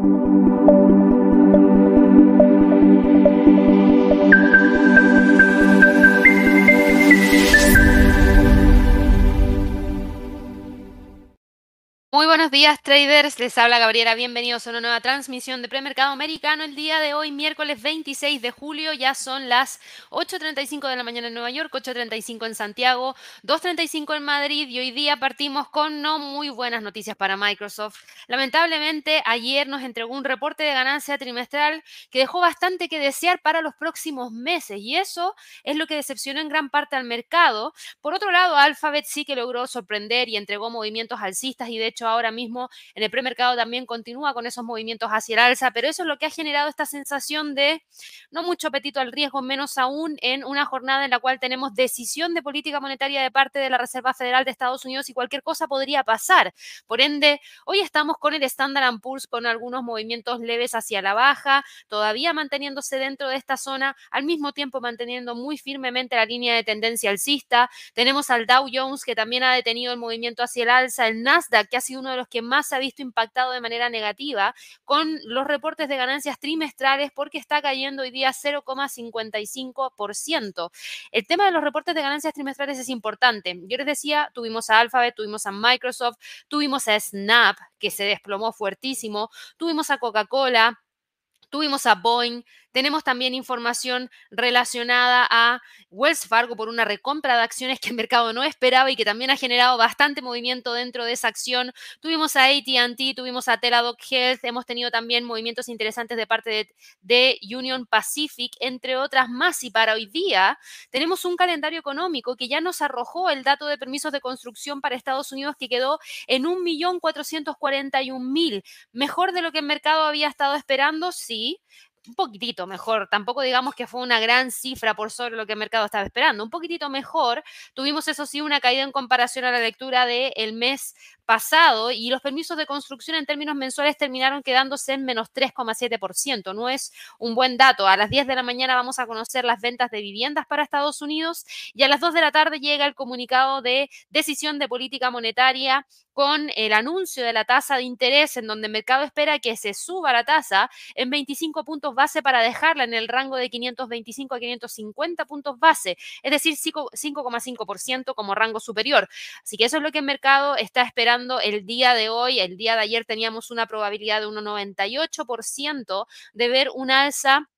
Thank you. Buenos días traders, les habla Gabriela, bienvenidos a una nueva transmisión de premercado americano. El día de hoy, miércoles 26 de julio, ya son las 8.35 de la mañana en Nueva York, 8.35 en Santiago, 2.35 en Madrid y hoy día partimos con no muy buenas noticias para Microsoft. Lamentablemente, ayer nos entregó un reporte de ganancia trimestral que dejó bastante que desear para los próximos meses y eso es lo que decepcionó en gran parte al mercado. Por otro lado, Alphabet sí que logró sorprender y entregó movimientos alcistas y de hecho ahora mismo en el premercado también continúa con esos movimientos hacia el alza, pero eso es lo que ha generado esta sensación de no mucho apetito al riesgo, menos aún en una jornada en la cual tenemos decisión de política monetaria de parte de la Reserva Federal de Estados Unidos y cualquier cosa podría pasar. Por ende, hoy estamos con el Standard Poor's con algunos movimientos leves hacia la baja, todavía manteniéndose dentro de esta zona, al mismo tiempo manteniendo muy firmemente la línea de tendencia alcista. Tenemos al Dow Jones que también ha detenido el movimiento hacia el alza, el Nasdaq que ha sido uno de los que más se ha visto impactado de manera negativa con los reportes de ganancias trimestrales porque está cayendo hoy día 0,55%. El tema de los reportes de ganancias trimestrales es importante. Yo les decía, tuvimos a Alphabet, tuvimos a Microsoft, tuvimos a Snap, que se desplomó fuertísimo, tuvimos a Coca-Cola, tuvimos a Boeing, tenemos también información relacionada a Wells Fargo por una recompra de acciones que el mercado no esperaba y que también ha generado bastante movimiento dentro de esa acción. Tuvimos a ATT, tuvimos a Teladoc Health, hemos tenido también movimientos interesantes de parte de, Union Pacific, entre otras más. Y para hoy día tenemos un calendario económico que ya nos arrojó el dato de permisos de construcción para Estados Unidos que quedó en 1.441.000, mejor de lo que el mercado había estado esperando, sí, un poquitito mejor, tampoco digamos que fue una gran cifra por sobre lo que el mercado estaba esperando, un poquitito mejor. Tuvimos eso sí una caída en comparación a la lectura del mes pasado y los permisos de construcción en términos mensuales terminaron quedándose en menos 3,7%. No es un buen dato. A las 10 de la mañana vamos a conocer las ventas de viviendas para Estados Unidos y a las 2 de la tarde llega el comunicado de decisión de política monetaria con el anuncio de la tasa de interés en donde el mercado espera que se suba la tasa en 25 puntos base para dejarla en el rango de 525 a 550 puntos base, es decir, 5,5% como rango superior. Así que eso es lo que el mercado está esperando el día de hoy. El día de ayer teníamos una probabilidad de 1,98% de ver un alza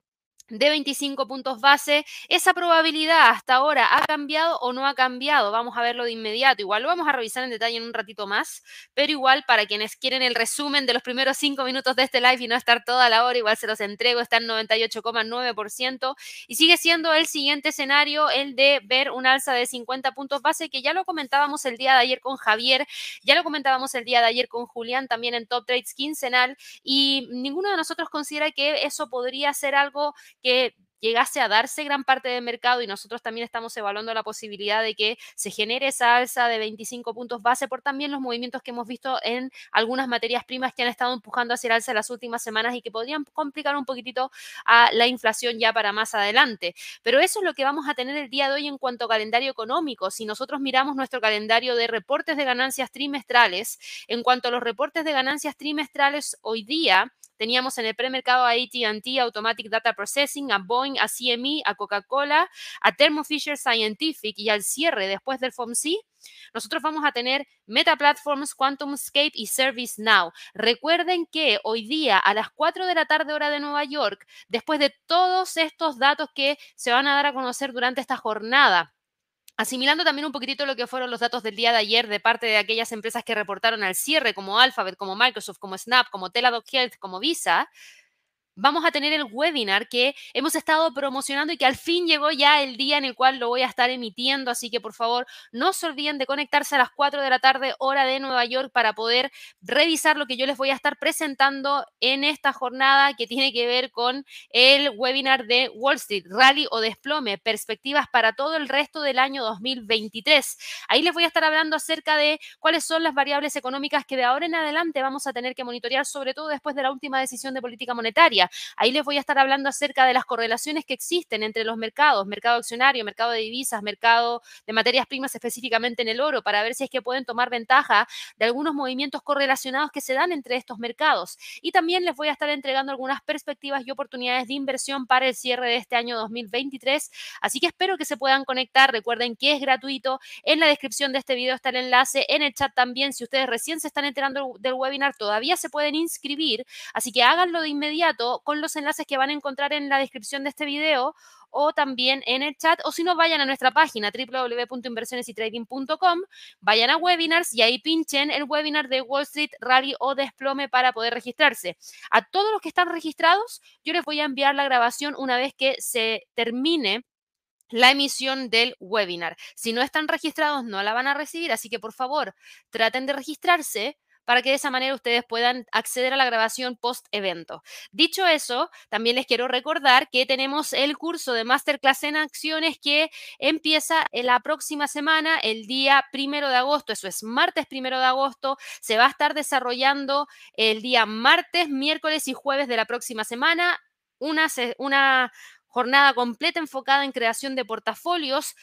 de 25 puntos base. ¿Esa probabilidad hasta ahora ha cambiado o no ha cambiado? Vamos a verlo de inmediato. Igual lo vamos a revisar en detalle en un ratito más, pero igual para quienes quieren el resumen de los primeros cinco minutos de este live y no estar toda la hora, igual se los entrego, está en 98,9% y sigue siendo el siguiente escenario el de ver un alza de 50 puntos base, que ya lo comentábamos el día de ayer con Javier, ya lo comentábamos el día de ayer con Julián, también en Top Trades quincenal, y ninguno de nosotros considera que eso podría ser algo que llegase a darse gran parte del mercado y nosotros también estamos evaluando la posibilidad de que se genere esa alza de 25 puntos base por también los movimientos que hemos visto en algunas materias primas que han estado empujando hacia el alza las últimas semanas y que podrían complicar un poquitito a la inflación ya para más adelante. Pero eso es lo que vamos a tener el día de hoy en cuanto a calendario económico. Si nosotros miramos nuestro calendario de reportes de ganancias trimestrales, en cuanto a los reportes de ganancias trimestrales hoy día, Teníamos en el premercado a ATT, Automatic Data Processing, a Boeing, a CME, a Coca-Cola, a Thermo Fisher Scientific y al cierre después del FOMC, nosotros vamos a tener Meta Platforms, QuantumScape y ServiceNow. Recuerden que hoy día a las 4 de la tarde hora de Nueva York, después de todos estos datos que se van a dar a conocer durante esta jornada, Asimilando también un poquitito lo que fueron los datos del día de ayer de parte de aquellas empresas que reportaron al cierre, como Alphabet, como Microsoft, como Snap, como Teladoc Health, como Visa, vamos a tener el webinar que hemos estado promocionando y que al fin llegó ya el día en el cual lo voy a estar emitiendo. Así que por favor, no se olviden de conectarse a las 4 de la tarde, hora de Nueva York, para poder revisar lo que yo les voy a estar presentando en esta jornada que tiene que ver con el webinar de Wall Street, Rally o Desplome, perspectivas para todo el resto del año 2023. Ahí les voy a estar hablando acerca de cuáles son las variables económicas que de ahora en adelante vamos a tener que monitorear, sobre todo después de la última decisión de política monetaria. Ahí les voy a estar hablando acerca de las correlaciones que existen entre los mercados, mercado accionario, mercado de divisas, mercado de materias primas, específicamente en el oro, para ver si es que pueden tomar ventaja de algunos movimientos correlacionados que se dan entre estos mercados. Y también les voy a estar entregando algunas perspectivas y oportunidades de inversión para el cierre de este año 2023. Así que espero que se puedan conectar. Recuerden que es gratuito. En la descripción de este video está el enlace. En el chat también, si ustedes recién se están enterando del webinar, todavía se pueden inscribir. Así que háganlo de inmediato con los enlaces que van a encontrar en la descripción de este video o también en el chat, o si no, vayan a nuestra página www.inversionesytrading.com, vayan a webinars y ahí pinchen el webinar de Wall Street Rally o Desplome para poder registrarse. A todos los que están registrados, yo les voy a enviar la grabación una vez que se termine la emisión del webinar. Si no están registrados, no la van a recibir, así que por favor, traten de registrarse para que de esa manera ustedes puedan acceder a la grabación post evento. Dicho eso, también les quiero recordar que tenemos el curso de Masterclass en Acciones que empieza la próxima semana, el día primero de agosto, eso es martes primero de agosto, se va a estar desarrollando el día martes, miércoles y jueves de la próxima semana. Una, una, jornada completa enfocada en creación de portafolios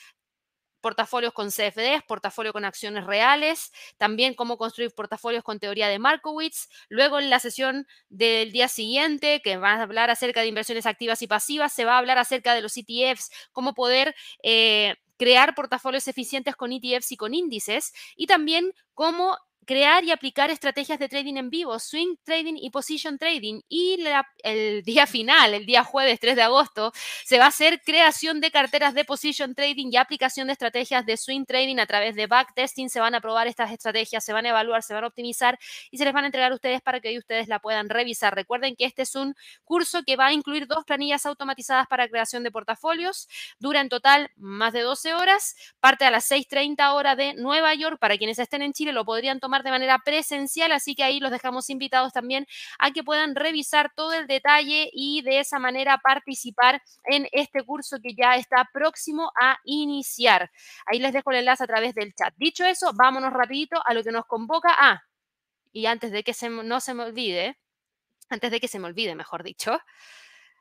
portafolios con CFDs, portafolio con acciones reales, también cómo construir portafolios con teoría de Markowitz. Luego en la sesión del día siguiente, que va a hablar acerca de inversiones activas y pasivas, se va a hablar acerca de los ETFs, cómo poder eh, crear portafolios eficientes con ETFs y con índices, y también cómo crear y aplicar estrategias de trading en vivo, swing trading y position trading. Y el día final, el día jueves 3 de agosto, se va a hacer creación de carteras de position trading y aplicación de estrategias de swing trading a través de backtesting. Se van a probar estas estrategias, se van a evaluar, se van a optimizar y se les van a entregar a ustedes para que ustedes la puedan revisar. Recuerden que este es un curso que va a incluir dos planillas automatizadas para creación de portafolios. Dura en total más de 12 horas. Parte a las 6.30 horas de Nueva York. Para quienes estén en Chile lo podrían tomar de manera presencial, así que ahí los dejamos invitados también a que puedan revisar todo el detalle y de esa manera participar en este curso que ya está próximo a iniciar. Ahí les dejo el enlace a través del chat. Dicho eso, vámonos rapidito a lo que nos convoca. Ah, y antes de que se, no se me olvide, antes de que se me olvide, mejor dicho,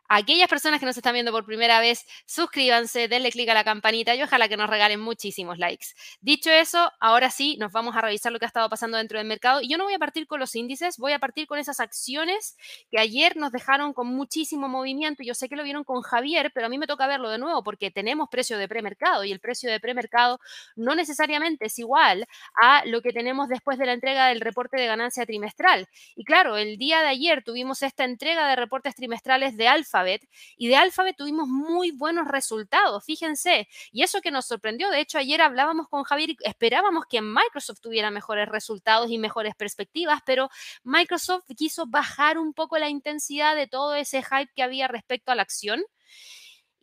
aquellas personas que nos están viendo por primera vez, suscríbanse, denle clic a la campanita y ojalá que nos regalen muchísimos likes. Dicho eso, ahora sí, nos vamos a revisar lo que ha estado pasando dentro del mercado. Y yo no voy a partir con los índices, voy a partir con esas acciones que ayer nos dejaron con muchísimo movimiento. Yo sé que lo vieron con Javier, pero a mí me toca verlo de nuevo porque tenemos precio de premercado y el precio de premercado no necesariamente es igual a lo que tenemos después de la entrega del reporte de ganancia trimestral. Y claro, el día de ayer tuvimos esta entrega de reportes trimestrales de Alfa y de Alphabet tuvimos muy buenos resultados, fíjense. Y eso que nos sorprendió, de hecho ayer hablábamos con Javier y esperábamos que Microsoft tuviera mejores resultados y mejores perspectivas, pero Microsoft quiso bajar un poco la intensidad de todo ese hype que había respecto a la acción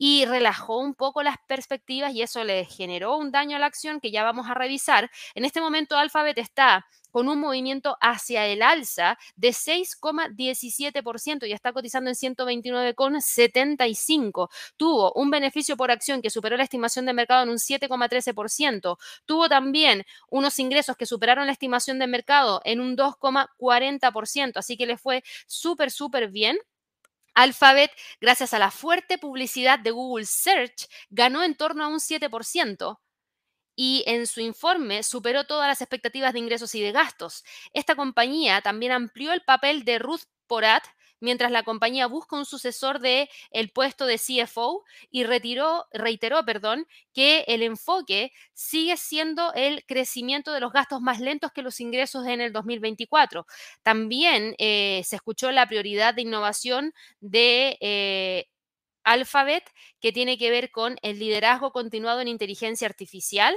y relajó un poco las perspectivas y eso le generó un daño a la acción que ya vamos a revisar. En este momento Alphabet está con un movimiento hacia el alza de 6,17% y está cotizando en 129,75. Tuvo un beneficio por acción que superó la estimación de mercado en un 7,13%. Tuvo también unos ingresos que superaron la estimación de mercado en un 2,40%. Así que le fue súper, súper bien. Alphabet, gracias a la fuerte publicidad de Google Search, ganó en torno a un 7% y en su informe superó todas las expectativas de ingresos y de gastos. Esta compañía también amplió el papel de Ruth Porat mientras la compañía busca un sucesor de el puesto de CFO y reiteró perdón, que el enfoque sigue siendo el crecimiento de los gastos más lentos que los ingresos en el 2024. También eh, se escuchó la prioridad de innovación de eh, Alphabet, que tiene que ver con el liderazgo continuado en inteligencia artificial.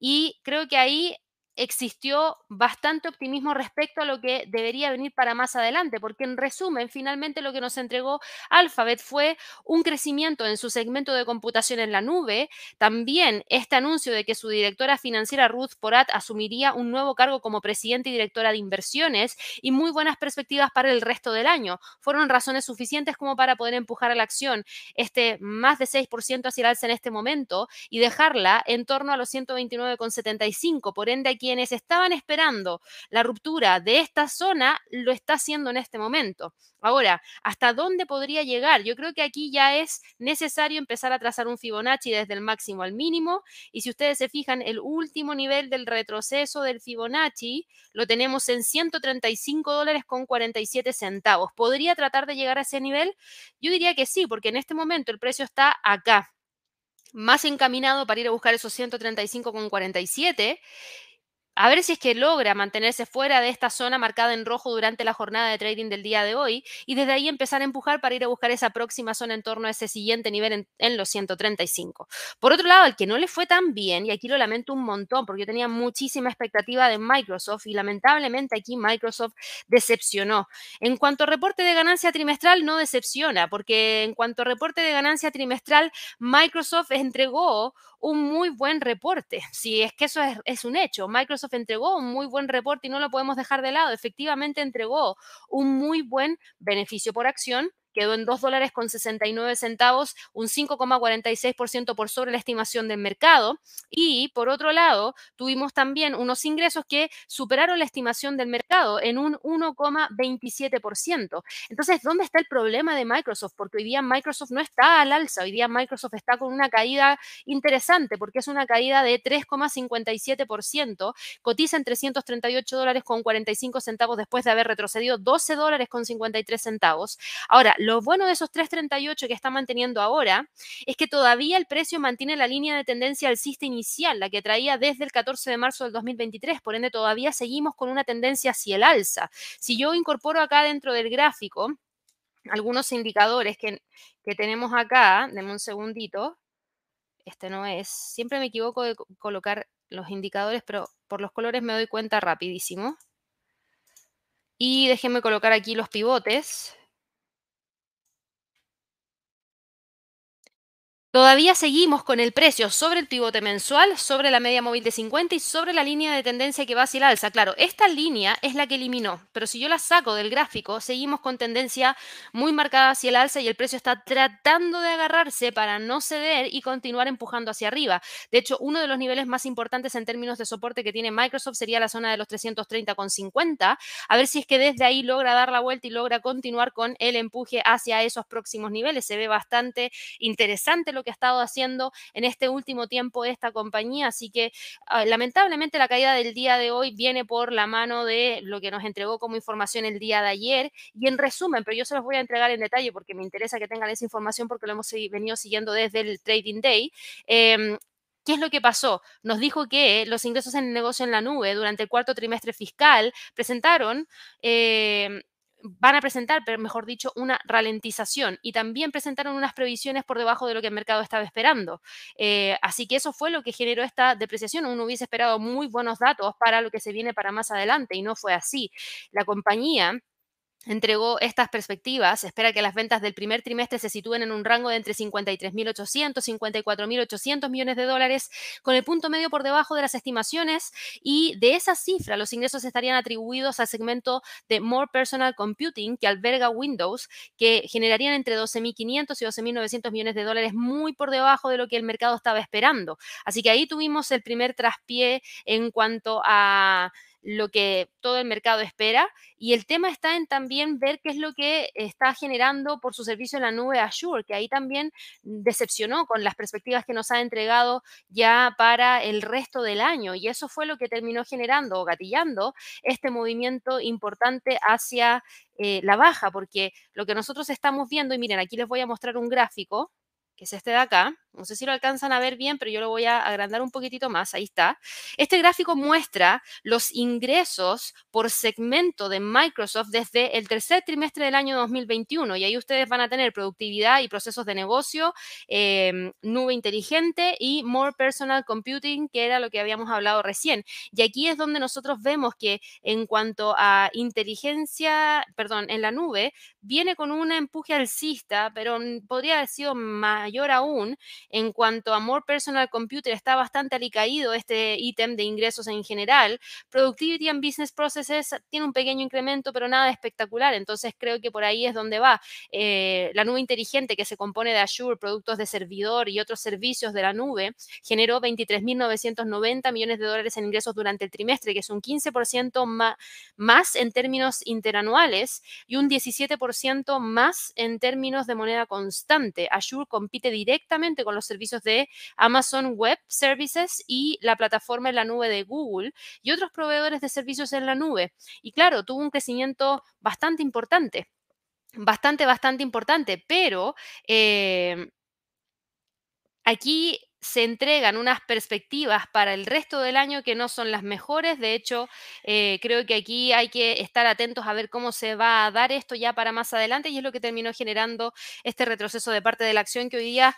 Y creo que ahí existió bastante optimismo respecto a lo que debería venir para más adelante, porque en resumen, finalmente lo que nos entregó Alphabet fue un crecimiento en su segmento de computación en la nube, también este anuncio de que su directora financiera Ruth Porat asumiría un nuevo cargo como presidente y directora de inversiones y muy buenas perspectivas para el resto del año. Fueron razones suficientes como para poder empujar a la acción este más de 6% hacia el alza en este momento y dejarla en torno a los 129,75. Por ende, aquí quienes estaban esperando la ruptura de esta zona, lo está haciendo en este momento. Ahora, ¿hasta dónde podría llegar? Yo creo que aquí ya es necesario empezar a trazar un Fibonacci desde el máximo al mínimo. Y si ustedes se fijan, el último nivel del retroceso del Fibonacci lo tenemos en 135 dólares con 47 centavos. ¿Podría tratar de llegar a ese nivel? Yo diría que sí, porque en este momento el precio está acá más encaminado para ir a buscar esos 135,47 a ver si es que logra mantenerse fuera de esta zona marcada en rojo durante la jornada de trading del día de hoy y desde ahí empezar a empujar para ir a buscar esa próxima zona en torno a ese siguiente nivel en, los 135. Por otro lado, el que no le fue tan bien, y aquí lo lamento un montón porque yo tenía muchísima expectativa de Microsoft y lamentablemente aquí Microsoft decepcionó. En cuanto a reporte de ganancia trimestral, no decepciona porque en cuanto a reporte de ganancia trimestral, Microsoft entregó un muy buen reporte. Si es que eso es, un hecho, Microsoft entregó un muy buen reporte y no lo podemos dejar de lado. Efectivamente entregó un muy buen beneficio por acción quedó en 2 dólares con 69 centavos, un 5,46% por sobre la estimación del mercado. Y por otro lado, tuvimos también unos ingresos que superaron la estimación del mercado en un 1,27%. Entonces, ¿dónde está el problema de Microsoft? Porque hoy día Microsoft no está al alza, hoy día Microsoft está con una caída interesante porque es una caída de 3,57%, cotiza en 338 dólares con 45 centavos después de haber retrocedido 12 dólares con 53 centavos. Ahora, lo bueno de esos 3.38 que está manteniendo ahora es que todavía el precio mantiene la línea de tendencia alcista inicial, la que traía desde el 14 de marzo del 2023, por ende todavía seguimos con una tendencia hacia el alza. Si yo incorporo acá dentro del gráfico algunos indicadores que, que tenemos acá, denme un segundito, este no es, siempre me equivoco de colocar los indicadores, pero por los colores me doy cuenta rapidísimo. Y déjenme colocar aquí los pivotes. Todavía seguimos con el precio sobre el pivote mensual, sobre la media móvil de 50 y sobre la línea de tendencia que va hacia el alza. Claro, esta línea es la que eliminó, pero si yo la saco del gráfico, seguimos con tendencia muy marcada hacia el alza y el precio está tratando de agarrarse para no ceder y continuar empujando hacia arriba. De hecho, uno de los niveles más importantes en términos de soporte que tiene Microsoft sería la zona de los 330,50. A ver si es que desde ahí logra dar la vuelta y logra continuar con el empuje hacia esos próximos niveles. Se ve bastante interesante lo que ha estado haciendo en este último tiempo esta compañía. Así que ah, lamentablemente la caída del día de hoy viene por la mano de lo que nos entregó como información el día de ayer. Y en resumen, pero yo se los voy a entregar en detalle porque me interesa que tengan esa información porque lo hemos venido siguiendo desde el Trading Day. Em, ¿Qué es lo que pasó? Nos dijo que los ingresos en el negocio en la nube durante el cuarto trimestre fiscal presentaron em, van a presentar, mejor dicho, una ralentización y también presentaron unas previsiones por debajo de lo que el mercado estaba esperando. Eh, así que eso fue lo que generó esta depreciación. Uno hubiese esperado muy buenos datos para lo que se viene para más adelante y no fue así. La compañía entregó estas perspectivas. Espera que las ventas del primer trimestre se sitúen en un rango de entre 53.800 y 54.800 millones de dólares, con el punto medio por debajo de las estimaciones. Y de esa cifra, los ingresos estarían atribuidos al segmento de More Personal Computing, que alberga Windows, que generarían entre 12.500 y 12.900 millones de dólares, muy por debajo de lo que el mercado estaba esperando. Así que ahí tuvimos el primer traspié en cuanto a lo que todo el mercado espera. Y el tema está en también ver qué es lo que está generando por su servicio en la nube Azure, que ahí también decepcionó con las perspectivas que nos ha entregado ya para el resto del año. Y eso fue lo que terminó generando o gatillando este movimiento importante hacia eh, la baja, porque lo que nosotros estamos viendo, y miren, aquí les voy a mostrar un gráfico que es este de acá. No sé si lo alcanzan a ver bien, pero yo lo voy a agrandar un poquitito más. Ahí está. Este gráfico muestra los ingresos por segmento de Microsoft desde el tercer trimestre del año 2021. Y ahí ustedes van a tener productividad y procesos de negocio, em, nube inteligente y more personal computing, que era lo que habíamos hablado recién. Y aquí es donde nosotros vemos que en cuanto a inteligencia, perdón, en la nube, viene con un empuje alcista, pero podría haber sido mayor mayor aún. En cuanto a More Personal Computer, está bastante alicaído este ítem de ingresos en general. Productivity and Business Processes tiene un pequeño incremento, pero nada espectacular. Entonces creo que por ahí es donde va. Eh, la nube inteligente que se compone de Azure, productos de servidor y otros servicios de la nube, generó 23.990 millones de dólares en ingresos durante el trimestre, que es un 15% más en términos interanuales y un 17% más en términos de moneda constante. Azure compite directamente con los servicios de Amazon Web Services y la plataforma en la nube de Google y otros proveedores de servicios en la nube. Y claro, tuvo un crecimiento bastante importante bastante, bastante importante, pero eh, aquí se entregan unas perspectivas para el resto del año que no son las mejores. De hecho, eh, creo que aquí hay que estar atentos a ver cómo se va a dar esto ya para más adelante y es lo que terminó generando este retroceso de parte de la acción que hoy día,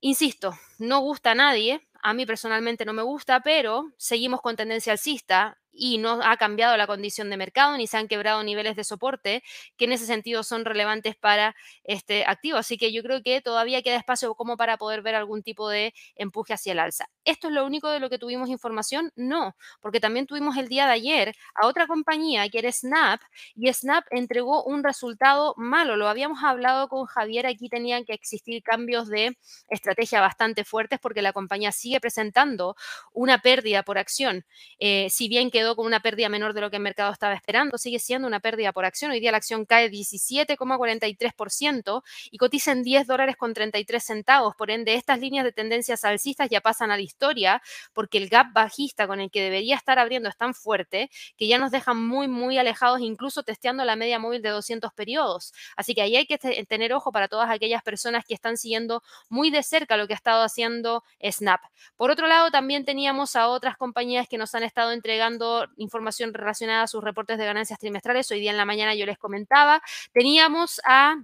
insisto, no gusta a nadie. A mí personalmente no me gusta, pero seguimos con tendencia alcista y no ha cambiado la condición de mercado ni se han quebrado niveles de soporte que en ese sentido son relevantes para este activo. Así que yo creo que todavía queda espacio como para poder ver algún tipo de empuje hacia el alza. ¿Esto es lo único de lo que tuvimos información? No, porque también tuvimos el día de ayer a otra compañía que era Snap y Snap entregó un resultado malo. Lo habíamos hablado con Javier, aquí tenían que existir cambios de estrategia bastante fuertes porque la compañía sigue presentando una pérdida por acción. Eh, si bien quedó con una pérdida menor de lo que el mercado estaba esperando, sigue siendo una pérdida por acción. Hoy día la acción cae 17,43% y cotiza en 10 dólares con 33 centavos. Por ende, estas líneas de tendencias alcistas ya pasan a la historia porque el gap bajista con el que debería estar abriendo es tan fuerte que ya nos dejan muy, muy alejados, incluso testeando la media móvil de 200 periodos. Así que ahí hay que tener ojo para todas aquellas personas que están siguiendo muy de cerca lo que ha estado haciendo Snap. Por otro lado, también teníamos a otras compañías que nos han estado entregando información relacionada a sus reportes de ganancias trimestrales. Hoy día en la mañana yo les comentaba, teníamos a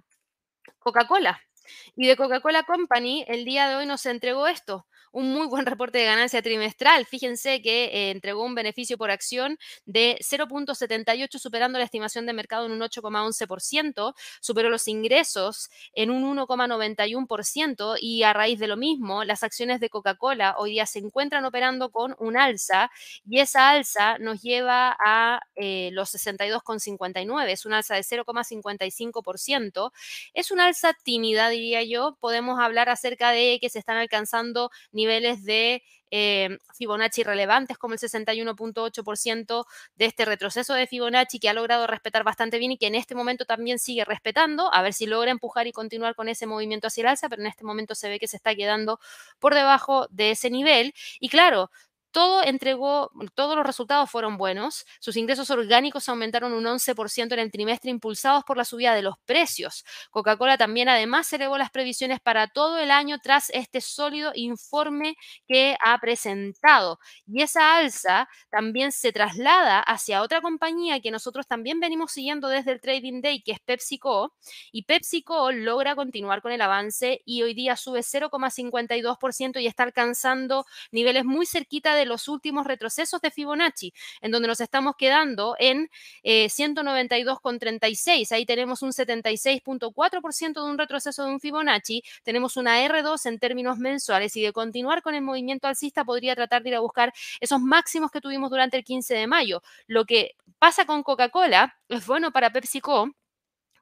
Coca-Cola. Y de Coca-Cola Company, el día de hoy nos entregó esto, un muy buen reporte de ganancia trimestral. Fíjense que eh, entregó un beneficio por acción de 0.78, superando la estimación de mercado en un 8,11%, superó los ingresos en un 1,91% y a raíz de lo mismo, las acciones de Coca-Cola hoy día se encuentran operando con un alza y esa alza nos lleva a eh, los 62,59, es un alza de 0,55%. Es una alza tímida, diría yo. Podemos hablar acerca de que se están alcanzando niveles de eh, Fibonacci relevantes como el 61.8% de este retroceso de Fibonacci que ha logrado respetar bastante bien y que en este momento también sigue respetando, a ver si logra empujar y continuar con ese movimiento hacia el alza, pero en este momento se ve que se está quedando por debajo de ese nivel. Y claro, todo entregó, todos los resultados fueron buenos. Sus ingresos orgánicos aumentaron un 11% en el trimestre, impulsados por la subida de los precios. Coca-Cola también además elevó las previsiones para todo el año tras este sólido informe que ha presentado. Y esa alza también se traslada hacia otra compañía que nosotros también venimos siguiendo desde el Trading Day, que es PepsiCo. Y PepsiCo logra continuar con el avance y hoy día sube 0,52% y está alcanzando niveles muy cerquita de los últimos retrocesos de Fibonacci, en donde nos estamos quedando en eh, 192,36. Ahí tenemos un 76.4% de un retroceso de un Fibonacci. Tenemos una R2 en términos mensuales y de continuar con el movimiento alcista podría tratar de ir a buscar esos máximos que tuvimos durante el 15 de mayo. Lo que pasa con Coca-Cola es bueno para PepsiCo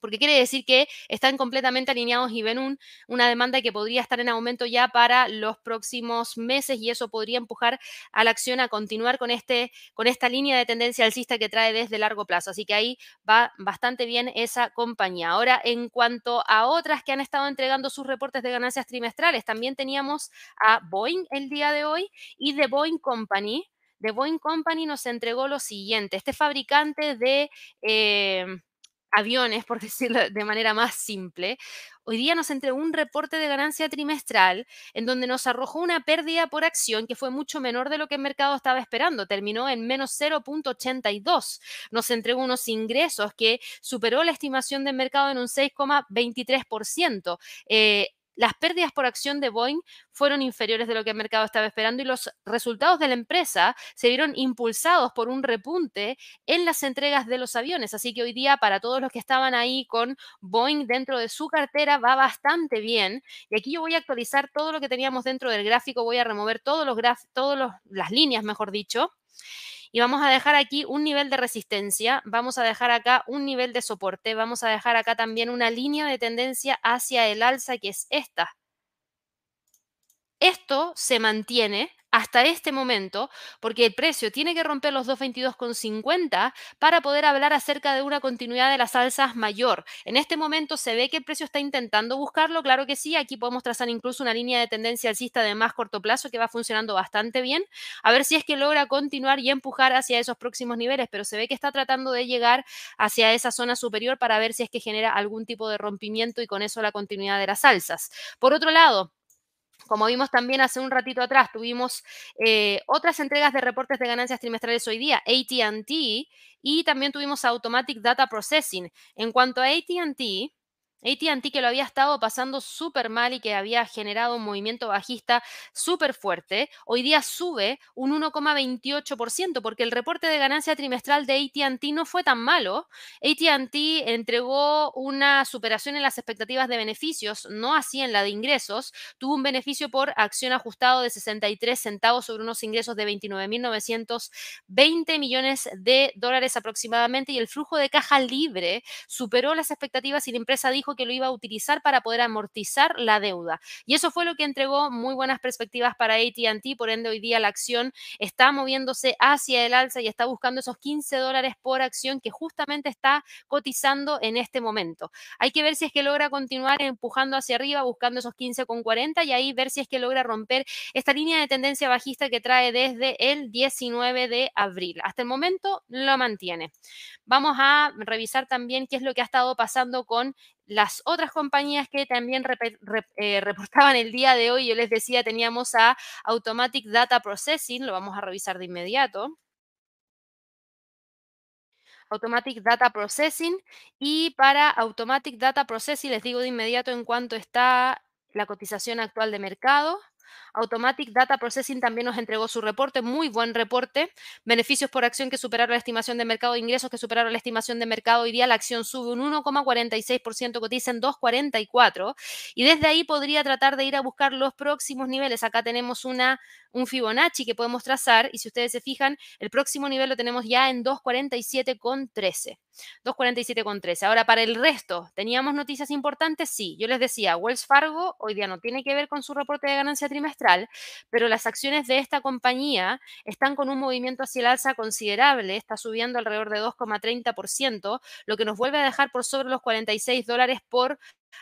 porque quiere decir que están completamente alineados y ven una demanda que podría estar en aumento ya para los próximos meses y eso podría empujar a la acción a continuar con, este, con esta línea de tendencia alcista que trae desde largo plazo. Así que ahí va bastante bien esa compañía. Ahora, en cuanto a otras que han estado entregando sus reportes de ganancias trimestrales, también teníamos a Boeing el día de hoy y The Boeing Company. The Boeing Company nos entregó lo siguiente, este fabricante de... Eh, aviones, por decirlo de manera más simple, hoy día nos entregó un reporte de ganancia trimestral en donde nos arrojó una pérdida por acción que fue mucho menor de lo que el mercado estaba esperando. Terminó en menos 0.82. Nos entregó unos ingresos que superó la estimación del mercado en un 6,23%. Eh, las pérdidas por acción de Boeing fueron inferiores de lo que el mercado estaba esperando y los resultados de la empresa se vieron impulsados por un repunte en las entregas de los aviones. Así que hoy día para todos los que estaban ahí con Boeing dentro de su cartera va bastante bien. Y aquí yo voy a actualizar todo lo que teníamos dentro del gráfico, voy a remover todos las líneas, mejor dicho. Y vamos a dejar aquí un nivel de resistencia, vamos a dejar acá un nivel de soporte, vamos a dejar acá también una línea de tendencia hacia el alza que es esta. Esto se mantiene hasta este momento, porque el precio tiene que romper los 222,50 para poder hablar acerca de una continuidad de las alzas mayor. En este momento se ve que el precio está intentando buscarlo, claro que sí, aquí podemos trazar incluso una línea de tendencia alcista de más corto plazo que va funcionando bastante bien, a ver si es que logra continuar y empujar hacia esos próximos niveles, pero se ve que está tratando de llegar hacia esa zona superior para ver si es que genera algún tipo de rompimiento y con eso la continuidad de las alzas. Por otro lado, como vimos también hace un ratito atrás, tuvimos eh, otras entregas de reportes de ganancias trimestrales hoy día, ATT, y también tuvimos Automatic Data Processing. En cuanto a ATT, ATT que lo había estado pasando súper mal y que había generado un movimiento bajista súper fuerte, hoy día sube un 1,28% porque el reporte de ganancia trimestral de ATT no fue tan malo. ATT entregó una superación en las expectativas de beneficios, no así en la de ingresos. Tuvo un beneficio por acción ajustado de 63 centavos sobre unos ingresos de 29.920 millones de dólares aproximadamente y el flujo de caja libre superó las expectativas y la empresa dijo que lo iba a utilizar para poder amortizar la deuda. Y eso fue lo que entregó muy buenas perspectivas para ATT, por ende hoy día la acción está moviéndose hacia el alza y está buscando esos 15 dólares por acción que justamente está cotizando en este momento. Hay que ver si es que logra continuar empujando hacia arriba, buscando esos 15,40 y ahí ver si es que logra romper esta línea de tendencia bajista que trae desde el 19 de abril. Hasta el momento lo mantiene. Vamos a revisar también qué es lo que ha estado pasando con las otras compañías que también eh, reportaban el día de hoy, yo les decía, teníamos a Automatic Data Processing, lo vamos a revisar de inmediato. Automatic Data Processing y para Automatic Data Processing les digo de inmediato en cuánto está la cotización actual de mercado. Automatic Data Processing también nos entregó su reporte, muy buen reporte. Beneficios por acción que superaron la estimación de mercado, ingresos que superaron la estimación de mercado. Hoy día la acción sube un 1,46%, cotiza en 2,44. Y desde ahí podría tratar de ir a buscar los próximos niveles. Acá tenemos una, un Fibonacci que podemos trazar y si ustedes se fijan, el próximo nivel lo tenemos ya en 2,47,13. 2.47,13. Ahora, para el resto, ¿teníamos noticias importantes? Sí. Yo les decía, Wells Fargo hoy día no tiene que ver con su reporte de ganancia trimestral, pero las acciones de esta compañía están con un movimiento hacia el alza considerable, está subiendo alrededor de 2,30%, lo que nos vuelve a dejar por sobre los 46 dólares por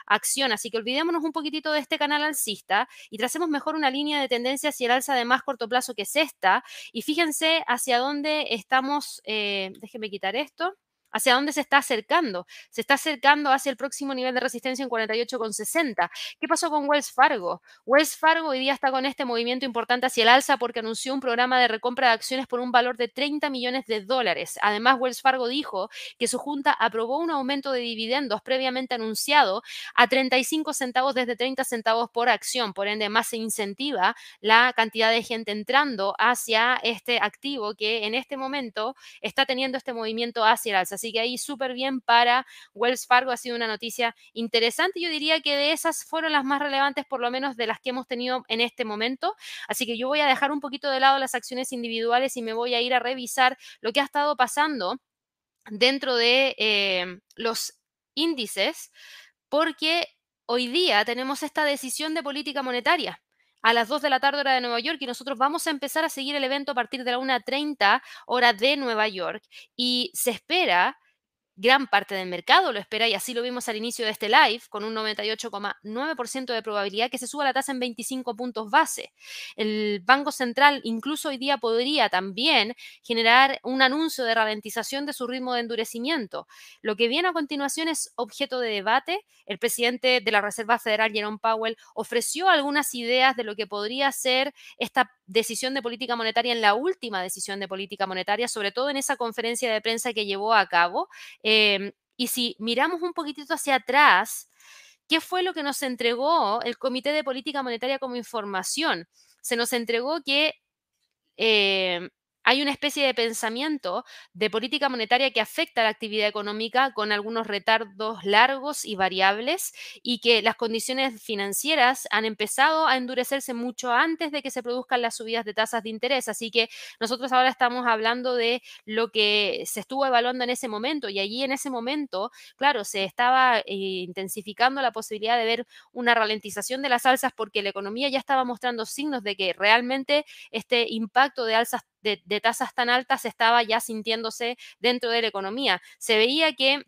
acción. Así que olvidémonos un poquitito de este canal alcista y tracemos mejor una línea de tendencia hacia el alza de más corto plazo que es esta. Y fíjense hacia dónde estamos, eh, déjenme quitar esto hacia dónde se está acercando. Se está acercando hacia el próximo nivel de resistencia en 48,60. ¿Qué pasó con Wells Fargo? Wells Fargo hoy día está con este movimiento importante hacia el alza porque anunció un programa de recompra de acciones por un valor de 30 millones de dólares. Además, Wells Fargo dijo que su junta aprobó un aumento de dividendos previamente anunciado a 35 centavos desde 30 centavos por acción. Por ende, más se incentiva la cantidad de gente entrando hacia este activo que en este momento está teniendo este movimiento hacia el alza. Así que ahí súper bien para Wells Fargo. Ha sido una noticia interesante. Yo diría que de esas fueron las más relevantes, por lo menos de las que hemos tenido en este momento. Así que yo voy a dejar un poquito de lado las acciones individuales y me voy a ir a revisar lo que ha estado pasando dentro de eh, los índices, porque hoy día tenemos esta decisión de política monetaria a las 2 de la tarde hora de Nueva York y nosotros vamos a empezar a seguir el evento a partir de la 1.30 hora de Nueva York y se espera gran parte del mercado lo espera y así lo vimos al inicio de este live con un 98,9% de probabilidad que se suba la tasa en 25 puntos base. El Banco Central incluso hoy día podría también generar un anuncio de ralentización de su ritmo de endurecimiento. Lo que viene a continuación es objeto de debate. El presidente de la Reserva Federal, Jerome Powell, ofreció algunas ideas de lo que podría ser esta decisión de política monetaria en la última decisión de política monetaria, sobre todo en esa conferencia de prensa que llevó a cabo. Em, y si miramos un poquitito hacia atrás, ¿qué fue lo que nos entregó el Comité de Política Monetaria como información? Se nos entregó que eh, hay una especie de pensamiento de política monetaria que afecta a la actividad económica con algunos retardos largos y variables y que las condiciones financieras han empezado a endurecerse mucho antes de que se produzcan las subidas de tasas de interés. Así que nosotros ahora estamos hablando de lo que se estuvo evaluando en ese momento y allí en ese momento, claro, se estaba eh, intensificando la posibilidad de ver una ralentización de las alzas porque la economía ya estaba mostrando signos de que realmente este impacto de alzas de, tasas tan altas estaba ya sintiéndose dentro de la economía. Se veía que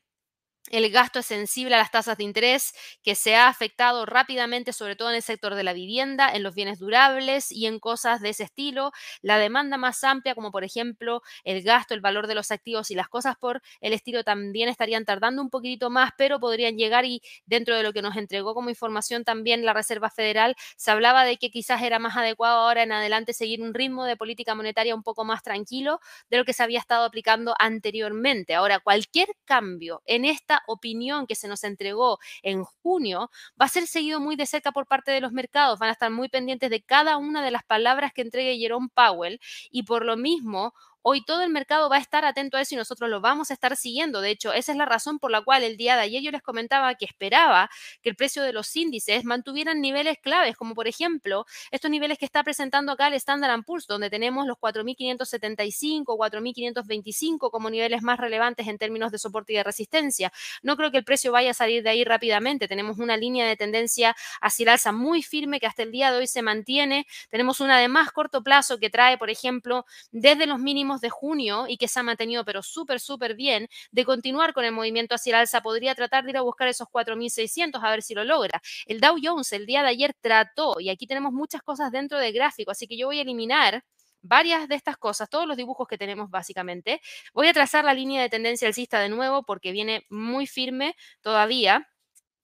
el gasto es sensible a las tasas de interés, que se ha afectado rápidamente, sobre todo en el sector de la vivienda, en los bienes durables y en cosas de ese estilo. La demanda más amplia, como por ejemplo el gasto, el valor de los activos y las cosas por el estilo, también estarían tardando un poquitito más, pero podrían llegar y dentro de lo que nos entregó como información también la Reserva Federal, se hablaba de que quizás era más adecuado ahora en adelante seguir un ritmo de política monetaria un poco más tranquilo de lo que se había estado aplicando anteriormente. Ahora, cualquier cambio en esta opinión que se nos entregó en junio va a ser seguido muy de cerca por parte de los mercados, van a estar muy pendientes de cada una de las palabras que entregue Jerome Powell y por lo mismo Hoy todo el mercado va a estar atento a eso y nosotros lo vamos a estar siguiendo. De hecho, esa es la razón por la cual el día de ayer yo les comentaba que esperaba que el precio de los índices mantuvieran niveles claves, como por ejemplo estos niveles que está presentando acá el Standard Poor's, donde tenemos los 4.575, 4.525 como niveles más relevantes en términos de soporte y de resistencia. No creo que el precio vaya a salir de ahí rápidamente. Tenemos una línea de tendencia hacia el alza muy firme que hasta el día de hoy se mantiene. Tenemos una de más corto plazo que trae, por ejemplo, desde los mínimos de junio y que se ha mantenido pero súper, súper bien, de continuar con el movimiento hacia el alza, podría tratar de ir a buscar esos 4.600 a ver si lo logra. El Dow Jones el día de ayer trató, y aquí tenemos muchas cosas dentro del gráfico, así que yo voy a eliminar varias de estas cosas, todos los dibujos que tenemos básicamente. Voy a trazar la línea de tendencia alcista de nuevo porque viene muy firme todavía.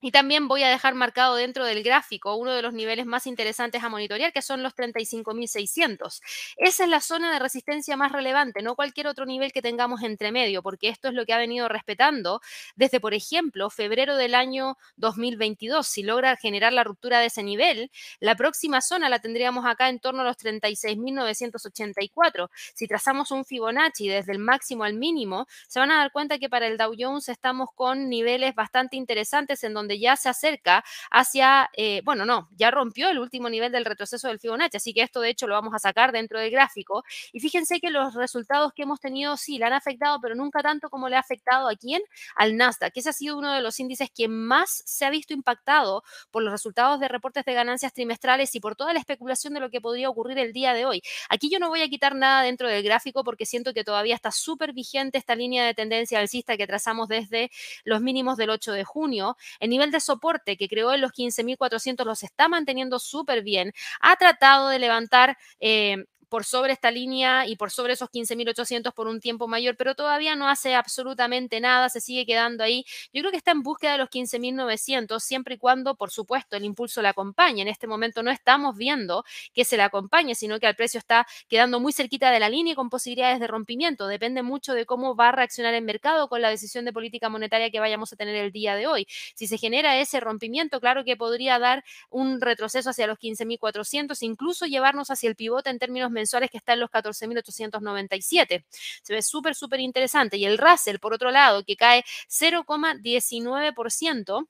Y también voy a dejar marcado dentro del gráfico uno de los niveles más interesantes a monitorear, que son los 35.600. Esa es la zona de resistencia más relevante, no cualquier otro nivel que tengamos entre medio, porque esto es lo que ha venido respetando desde, por ejemplo, febrero del año 2022. Si logra generar la ruptura de ese nivel, la próxima zona la tendríamos acá en torno a los 36.984. Si trazamos un Fibonacci desde el máximo al mínimo, se van a dar cuenta que para el Dow Jones estamos con niveles bastante interesantes en donde donde ya se acerca hacia, eh, bueno, no, ya rompió el último nivel del retroceso del Fibonacci, así que esto de hecho lo vamos a sacar dentro del gráfico. Y fíjense que los resultados que hemos tenido sí le han afectado, pero nunca tanto como le ha afectado a quién? Al Nasdaq, que ese ha sido uno de los índices que más se ha visto impactado por los resultados de reportes de ganancias trimestrales y por toda la especulación de lo que podría ocurrir el día de hoy. Aquí yo no voy a quitar nada dentro del gráfico porque siento que todavía está súper vigente esta línea de tendencia alcista que trazamos desde los mínimos del 8 de junio. En nivel de soporte que creó en los 15.400 los está manteniendo súper bien. Ha tratado de levantar eh, por sobre esta línea y por sobre esos 15.800 por un tiempo mayor, pero todavía no hace absolutamente nada, se sigue quedando ahí. Yo creo que está en búsqueda de los 15.900, siempre y cuando, por supuesto, el impulso le acompañe. En este momento no estamos viendo que se le acompañe, sino que el precio está quedando muy cerquita de la línea y con posibilidades de rompimiento. Depende mucho de cómo va a reaccionar el mercado con la decisión de política monetaria que vayamos a tener el día de hoy. Si se genera ese rompimiento, claro que podría dar un retroceso hacia los 15.400, incluso llevarnos hacia el pivote en términos mensuales que está en los 14.897. Se ve súper, súper interesante. Y el Russell, por otro lado, que cae 0,19%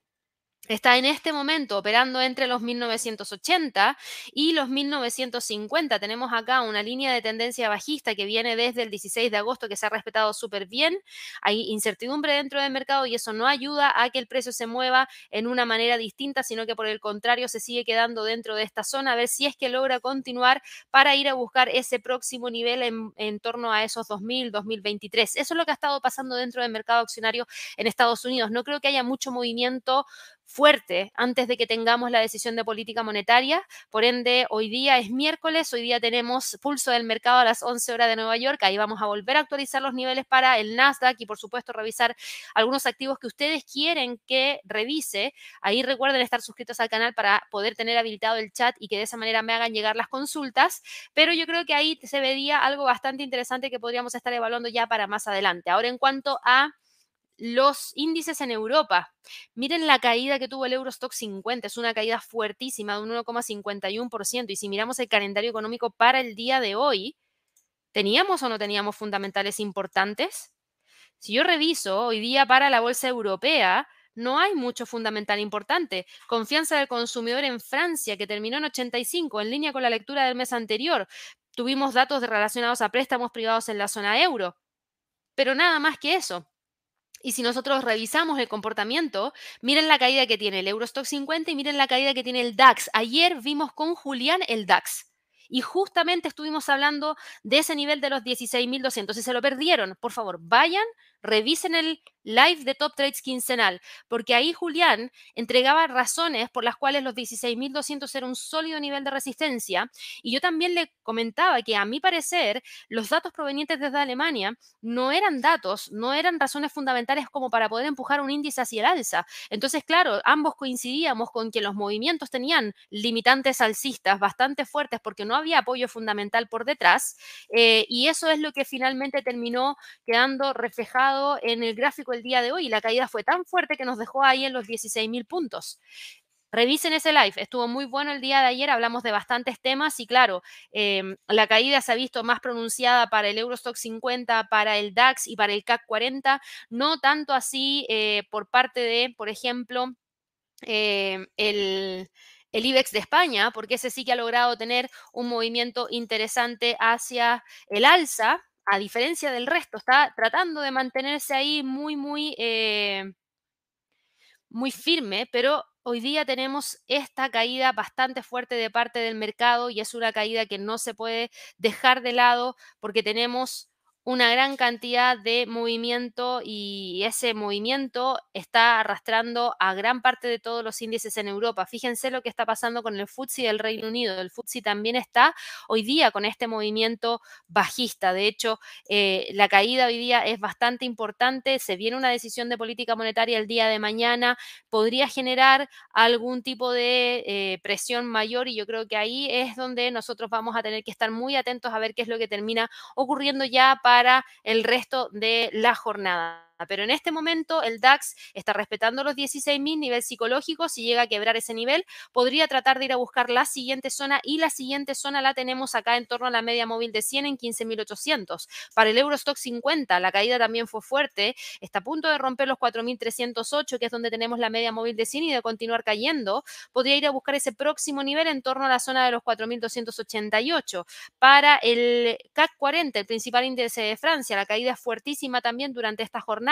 está en este momento operando entre los 1980 y los 1950. Tenemos acá una línea de tendencia bajista que viene desde el 16 de agosto que se ha respetado súper bien. Hay incertidumbre dentro del mercado y eso no ayuda a que el precio se mueva en una manera distinta, sino que por el contrario se sigue quedando dentro de esta zona a ver si es que logra continuar para ir a buscar ese próximo nivel en, torno a esos 2000, 2023. Eso es lo que ha estado pasando dentro del mercado accionario en Estados Unidos. No creo que haya mucho movimiento fuerte antes de que tengamos la decisión de política monetaria. Por ende, hoy día es miércoles, hoy día tenemos pulso del mercado a las 11 horas de Nueva York. Ahí vamos a volver a actualizar los niveles para el Nasdaq y, por supuesto, revisar algunos activos que ustedes quieren que revise. Ahí recuerden estar suscritos al canal para poder tener habilitado el chat y que de esa manera me hagan llegar las consultas. Pero yo creo que ahí se vería algo bastante interesante que podríamos estar evaluando ya para más adelante. Ahora, en cuanto a los índices en Europa. Miren la caída que tuvo el Eurostock 50, es una caída fuertísima de un 1,51%. Y si miramos el calendario económico para el día de hoy, ¿teníamos o no teníamos fundamentales importantes? Si yo reviso hoy día para la bolsa europea, no hay mucho fundamental importante. Confianza del consumidor en Francia, que terminó en 85, en línea con la lectura del mes anterior. Tuvimos datos relacionados a préstamos privados en la zona euro. Pero nada más que eso. Y si nosotros revisamos el comportamiento, miren la caída que tiene el Eurostock 50 y miren la caída que tiene el DAX. Ayer vimos con Julián el DAX. Y justamente estuvimos hablando de ese nivel de los 16.200. Si se lo perdieron, por favor, vayan, revisen el live de Top Trades quincenal, porque ahí Julián entregaba razones por las cuales los 16.200 era un sólido nivel de resistencia. Y yo también le comentaba que a mi parecer los datos provenientes desde Alemania no eran datos, no eran razones fundamentales como para poder empujar un índice hacia el alza. Entonces, claro, ambos coincidíamos con que los movimientos tenían limitantes alcistas bastante fuertes porque no había apoyo fundamental por detrás. Eh, y eso es lo que finalmente terminó quedando reflejado en el gráfico el día de hoy. La caída fue tan fuerte que nos dejó ahí en los 16.000 puntos. Revisen ese live, estuvo muy bueno el día de ayer, hablamos de bastantes temas y claro, em, la caída se ha visto más pronunciada para el Eurostock 50, para el DAX y para el CAC 40, no tanto así eh, por parte de, por ejemplo, em, el, el IBEX de España, porque ese sí que ha logrado tener un movimiento interesante hacia el alza, a diferencia del resto, está tratando de mantenerse ahí muy, muy, eh, muy firme, pero hoy día tenemos esta caída bastante fuerte de parte del mercado y es una caída que no se puede dejar de lado porque tenemos una gran cantidad de movimiento y ese movimiento está arrastrando a gran parte de todos los índices en Europa. Fíjense lo que está pasando con el FTSE del Reino Unido. El FTSE también está hoy día con este movimiento bajista. De hecho, eh, la caída hoy día es bastante importante. Se viene una decisión de política monetaria el día de mañana. Podría generar algún tipo de eh, presión mayor y yo creo que ahí es donde nosotros vamos a tener que estar muy atentos a ver qué es lo que termina ocurriendo ya para para el resto de la jornada. Pero en este momento el DAX está respetando los 16.000 nivel psicológico. Si llega a quebrar ese nivel, podría tratar de ir a buscar la siguiente zona y la siguiente zona la tenemos acá en torno a la media móvil de 100 en 15.800. Para el Eurostock 50, la caída también fue fuerte. Está a punto de romper los 4.308, que es donde tenemos la media móvil de 100 y de continuar cayendo. Podría ir a buscar ese próximo nivel en torno a la zona de los 4.288. Para el CAC 40, el principal índice de Francia, la caída es fuertísima también durante esta jornada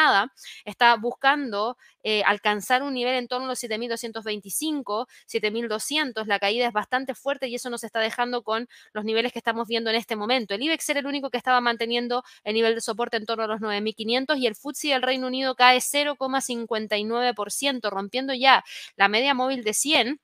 está buscando eh, alcanzar un nivel en torno a los 7.225, 7.200. La caída es bastante fuerte y eso nos está dejando con los niveles que estamos viendo en este momento. El IBEX era el único que estaba manteniendo el nivel de soporte en torno a los 9.500 y el FTSE del Reino Unido cae 0,59%, rompiendo ya la media móvil de 100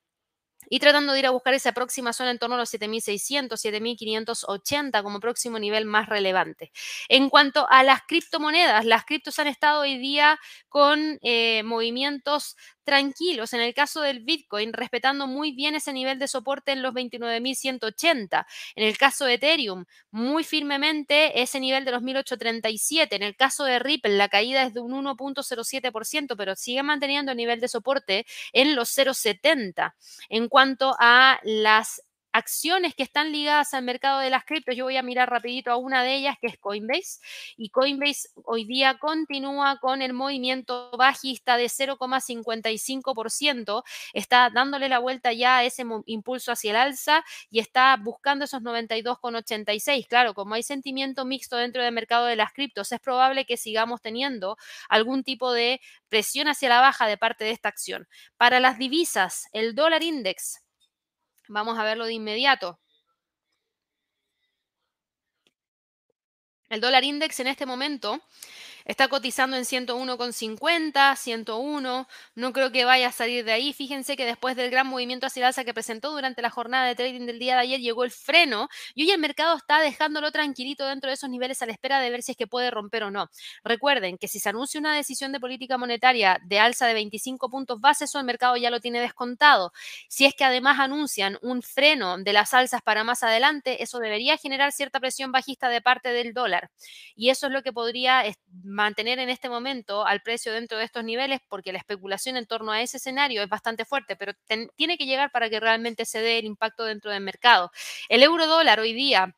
y tratando de ir a buscar esa próxima zona en torno a los 7.600, 7.580 como próximo nivel más relevante. En cuanto a las criptomonedas, las criptos han estado hoy día con eh, movimientos tranquilos en el caso del Bitcoin, respetando muy bien ese nivel de soporte en los 29.180. En el caso de Ethereum, muy firmemente ese nivel de los 1.837. En el caso de Ripple, la caída es de un 1.07%, pero sigue manteniendo el nivel de soporte en los 0.70. En cuanto a las acciones que están ligadas al mercado de las criptos. Yo voy a mirar rapidito a una de ellas que es Coinbase y Coinbase hoy día continúa con el movimiento bajista de 0,55%, está dándole la vuelta ya a ese impulso hacia el alza y está buscando esos 92,86. Claro, como hay sentimiento mixto dentro del mercado de las criptos, es probable que sigamos teniendo algún tipo de presión hacia la baja de parte de esta acción. Para las divisas, el dólar index Vamos a verlo de inmediato. El dólar index en este momento Está cotizando en 101,50, 101. No creo que vaya a salir de ahí. Fíjense que después del gran movimiento hacia el alza que presentó durante la jornada de trading del día de ayer, llegó el freno y hoy el mercado está dejándolo tranquilito dentro de esos niveles a la espera de ver si es que puede romper o no. Recuerden que si se anuncia una decisión de política monetaria de alza de 25 puntos base, eso el mercado ya lo tiene descontado. Si es que además anuncian un freno de las alzas para más adelante, eso debería generar cierta presión bajista de parte del dólar. Y eso es lo que podría mantener en este momento al precio dentro de estos niveles porque la especulación en torno a ese escenario es bastante fuerte, pero tiene que llegar para que realmente se dé el impacto dentro del mercado. El euro dólar hoy día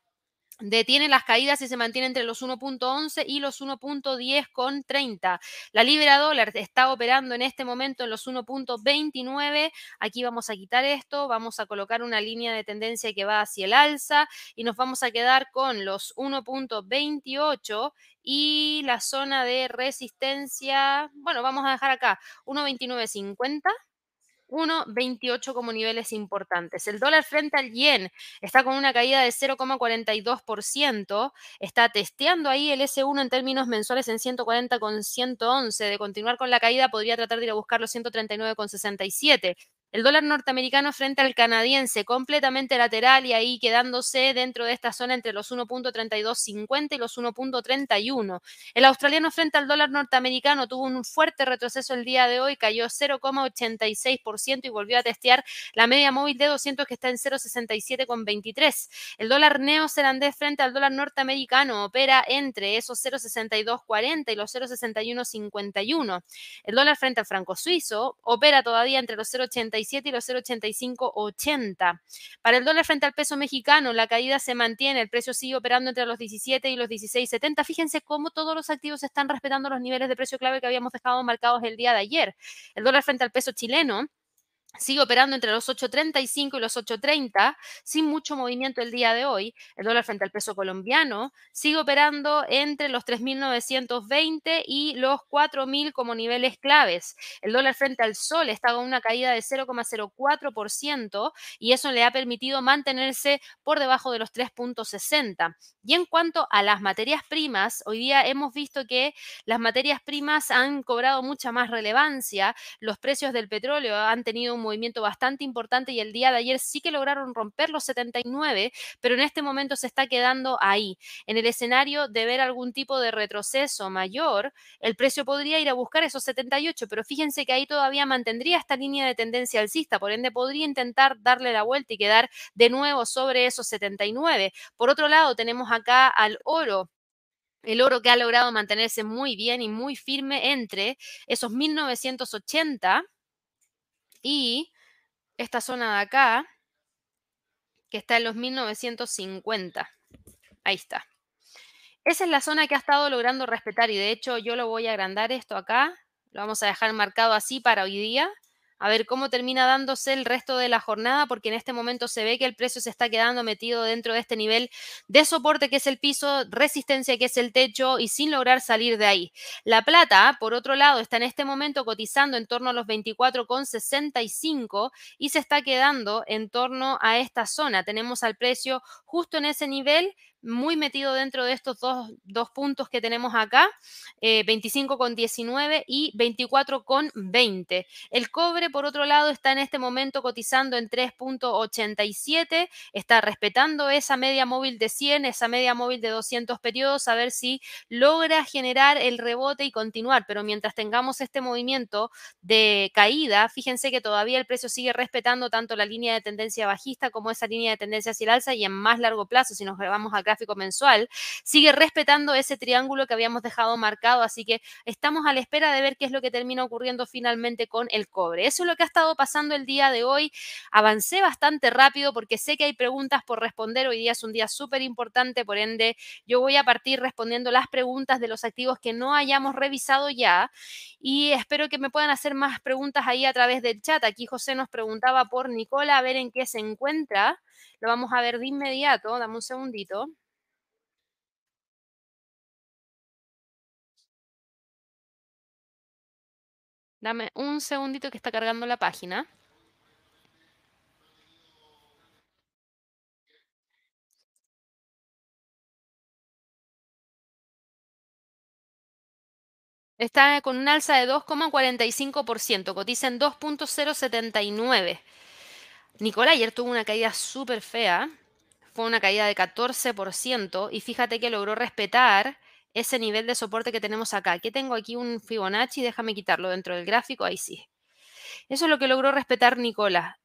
detiene las caídas y se mantiene entre los 1.11 y los 1.10 con 30. La libra dólar está operando en este momento en los 1.29. Aquí vamos a quitar esto, vamos a colocar una línea de tendencia que va hacia el alza y nos vamos a quedar con los 1.28 y la zona de resistencia, bueno, vamos a dejar acá 1.2950 1,28 como niveles importantes. El dólar frente al yen está con una caída de 0,42%, está testeando ahí el S1 en términos mensuales en 140 con 111. De continuar con la caída podría tratar de ir a buscar los 139 con 67 el dólar norteamericano frente al canadiense completamente lateral y ahí quedándose dentro de esta zona entre los 1.3250 y los 1.31. El australiano frente al dólar norteamericano tuvo un fuerte retroceso el día de hoy, cayó 0,86% y volvió a testear la media móvil de 200 que está en 0,67,23. El dólar neozelandés frente al dólar norteamericano opera entre esos 0,6240 y los 0,6151. El dólar frente al franco suizo opera todavía entre los 0,87 y los 0,8580. Para el dólar frente al peso mexicano, la caída se mantiene, el precio sigue operando entre los 17 y los 16,70. Fíjense cómo todos los activos están respetando los niveles de precio clave que habíamos dejado marcados el día de ayer. El dólar frente al peso chileno sigue operando entre los 8.35 y los 8.30, sin mucho movimiento el día de hoy. El dólar frente al peso colombiano sigue operando entre los 3.920 y los 4.000 como niveles claves. El dólar frente al sol está con una caída de 0,04% y eso le ha permitido mantenerse por debajo de los 3.60. Y en cuanto a las materias primas, hoy día hemos visto que las materias primas han cobrado mucha más relevancia. Los precios del petróleo han tenido un movimiento bastante importante y el día de ayer sí que lograron romper los 79, pero en este momento se está quedando ahí. En el escenario de ver algún tipo de retroceso mayor, el precio podría ir a buscar esos 78, pero fíjense que ahí todavía mantendría esta línea de tendencia alcista, por ende podría intentar darle la vuelta y quedar de nuevo sobre esos 79. Por otro lado, tenemos acá al oro el oro que ha logrado mantenerse muy bien y muy firme entre esos 1980 y esta zona de acá, que está en los 1950. Ahí está. Esa es la zona que ha estado logrando respetar y de hecho yo lo voy a agrandar esto acá. Lo vamos a dejar marcado así para hoy día a ver cómo termina dándose el resto de la jornada, porque en este momento se ve que el precio se está quedando metido dentro de este nivel de soporte que es el piso, resistencia que es el techo y sin lograr salir de ahí. La plata, por otro lado, está en este momento cotizando en torno a los 24,65 y se está quedando en torno a esta zona. Tenemos al precio justo en ese nivel, muy metido dentro de estos dos, puntos que tenemos acá, eh, 25,19 y 24,20. El cobre, por otro lado, está en este momento cotizando en 3,87, está respetando esa media móvil de 100, esa media móvil de 200 periodos, a ver si logra generar el rebote y continuar, pero mientras tengamos este movimiento de caída, fíjense que todavía el precio sigue respetando tanto la línea de tendencia bajista como esa línea de tendencia hacia el alza y en más largo plazo, si nos vamos acá mensual, sigue respetando ese triángulo que habíamos dejado marcado, así que estamos a la espera de ver qué es lo que termina ocurriendo finalmente con el cobre. Eso es lo que ha estado pasando el día de hoy. Avancé bastante rápido porque sé que hay preguntas por responder. Hoy día es un día súper importante, por ende yo voy a partir respondiendo las preguntas de los activos que no hayamos revisado ya y espero que me puedan hacer más preguntas ahí a través del chat. Aquí José nos preguntaba por Nicola a ver en qué se encuentra. Lo vamos a ver de inmediato. Dame un segundito. Dame un segundito que está cargando la página. Está con un alza de 2,45%, cotiza en 2.079. Nicolás ayer tuvo una caída súper fea, fue una caída de 14% y fíjate que logró respetar ese nivel de soporte que tenemos acá. Que tengo aquí un Fibonacci, déjame quitarlo dentro del gráfico, ahí sí. Eso es lo que logró respetar Nicolás.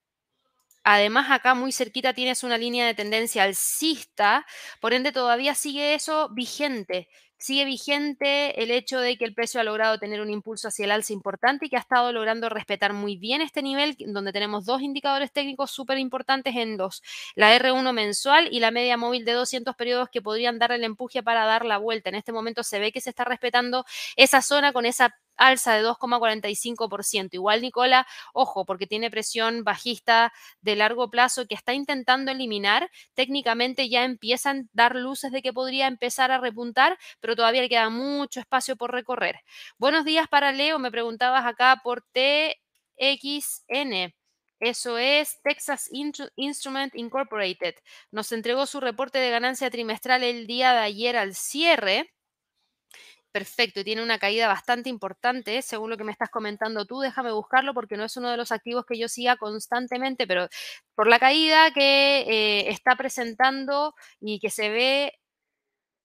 Además, acá muy cerquita tienes una línea de tendencia alcista, por ende todavía sigue eso vigente. Sigue vigente el hecho de que el precio ha logrado tener un impulso hacia el alza importante y que ha estado logrando respetar muy bien este nivel, donde tenemos dos indicadores técnicos súper importantes en los, la R1 mensual y la media móvil de 200 periodos que podrían dar el empuje para dar la vuelta. En este momento se ve que se está respetando esa zona con esa alza de 2,45%. Igual Nicola, ojo, porque tiene presión bajista de largo plazo que está intentando eliminar. Técnicamente ya empiezan a dar luces de que podría empezar a repuntar, pero todavía le queda mucho espacio por recorrer. Buenos días para Leo, me preguntabas acá por TXN. Eso es Texas Instrument Incorporated. Nos entregó su reporte de ganancia trimestral el día de ayer al cierre perfecto y tiene una caída bastante importante, según lo que me estás comentando tú, déjame buscarlo porque no es uno de los activos que yo siga constantemente, pero por la caída que eh, está presentando y que se ve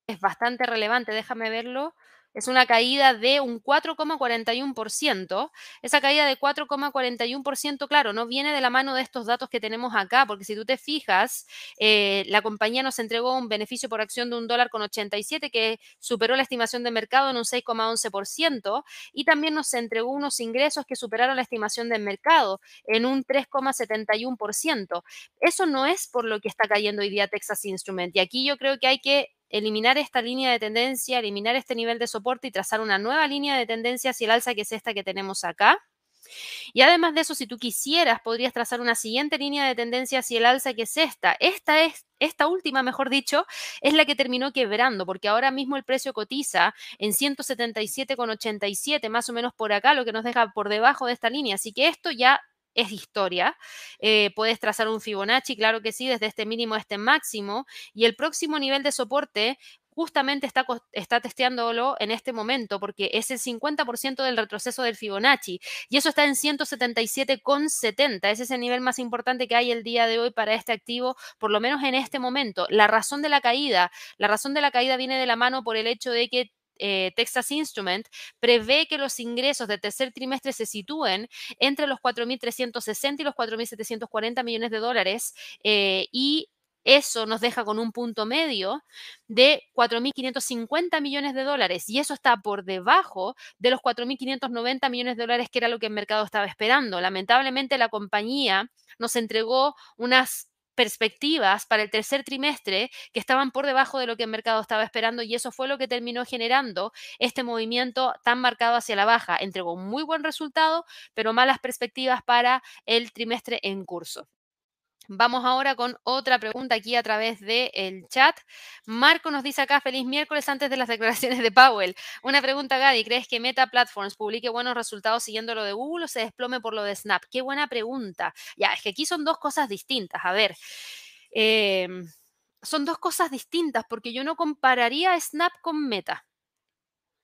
es bastante relevante, déjame verlo es una caída de un 4,41%. Esa caída de 4,41%, claro, no viene de la mano de estos datos que tenemos acá, porque si tú te fijas, eh, la compañía nos entregó un beneficio por acción de un dólar con 87, que superó la estimación de mercado en un 6,11%, y también nos entregó unos ingresos que superaron la estimación del mercado en un 3,71%. Eso no es por lo que está cayendo hoy día Texas Instrument. Y aquí yo creo que hay que eliminar esta línea de tendencia, eliminar este nivel de soporte y trazar una nueva línea de tendencia hacia el alza que es esta que tenemos acá. Y además de eso, si tú quisieras, podrías trazar una siguiente línea de tendencia hacia el alza que es esta. Esta es esta última, mejor dicho, es la que terminó quebrando, porque ahora mismo el precio cotiza en 177,87, más o menos por acá, lo que nos deja por debajo de esta línea. Así que esto ya es historia. Eh, puedes trazar un Fibonacci, claro que sí, desde este mínimo a este máximo. Y el próximo nivel de soporte justamente está, está testeándolo en este momento porque es el 50% del retroceso del Fibonacci y eso está en 177,70. Ese es el nivel más importante que hay el día de hoy para este activo, por lo menos en este momento. La razón de la caída, la razón de la caída viene de la mano por el hecho de que eh, Texas Instrument prevé que los ingresos del tercer trimestre se sitúen entre los 4.360 y los 4.740 millones de dólares eh, y eso nos deja con un punto medio de 4.550 millones de dólares y eso está por debajo de los 4.590 millones de dólares que era lo que el mercado estaba esperando. Lamentablemente la compañía nos entregó unas perspectivas para el tercer trimestre que estaban por debajo de lo que el mercado estaba esperando y eso fue lo que terminó generando este movimiento tan marcado hacia la baja. Entregó muy buen resultado, pero malas perspectivas para el trimestre en curso. Vamos ahora con otra pregunta aquí a través del chat. Marco nos dice acá, feliz miércoles antes de las declaraciones de Powell. Una pregunta, Gadi, ¿crees que Meta Platforms publique buenos resultados siguiendo lo de Google o se desplome por lo de Snap? Qué buena pregunta. Ya, es que aquí son dos cosas distintas. A ver, em, son dos cosas distintas porque yo no compararía Snap con Meta.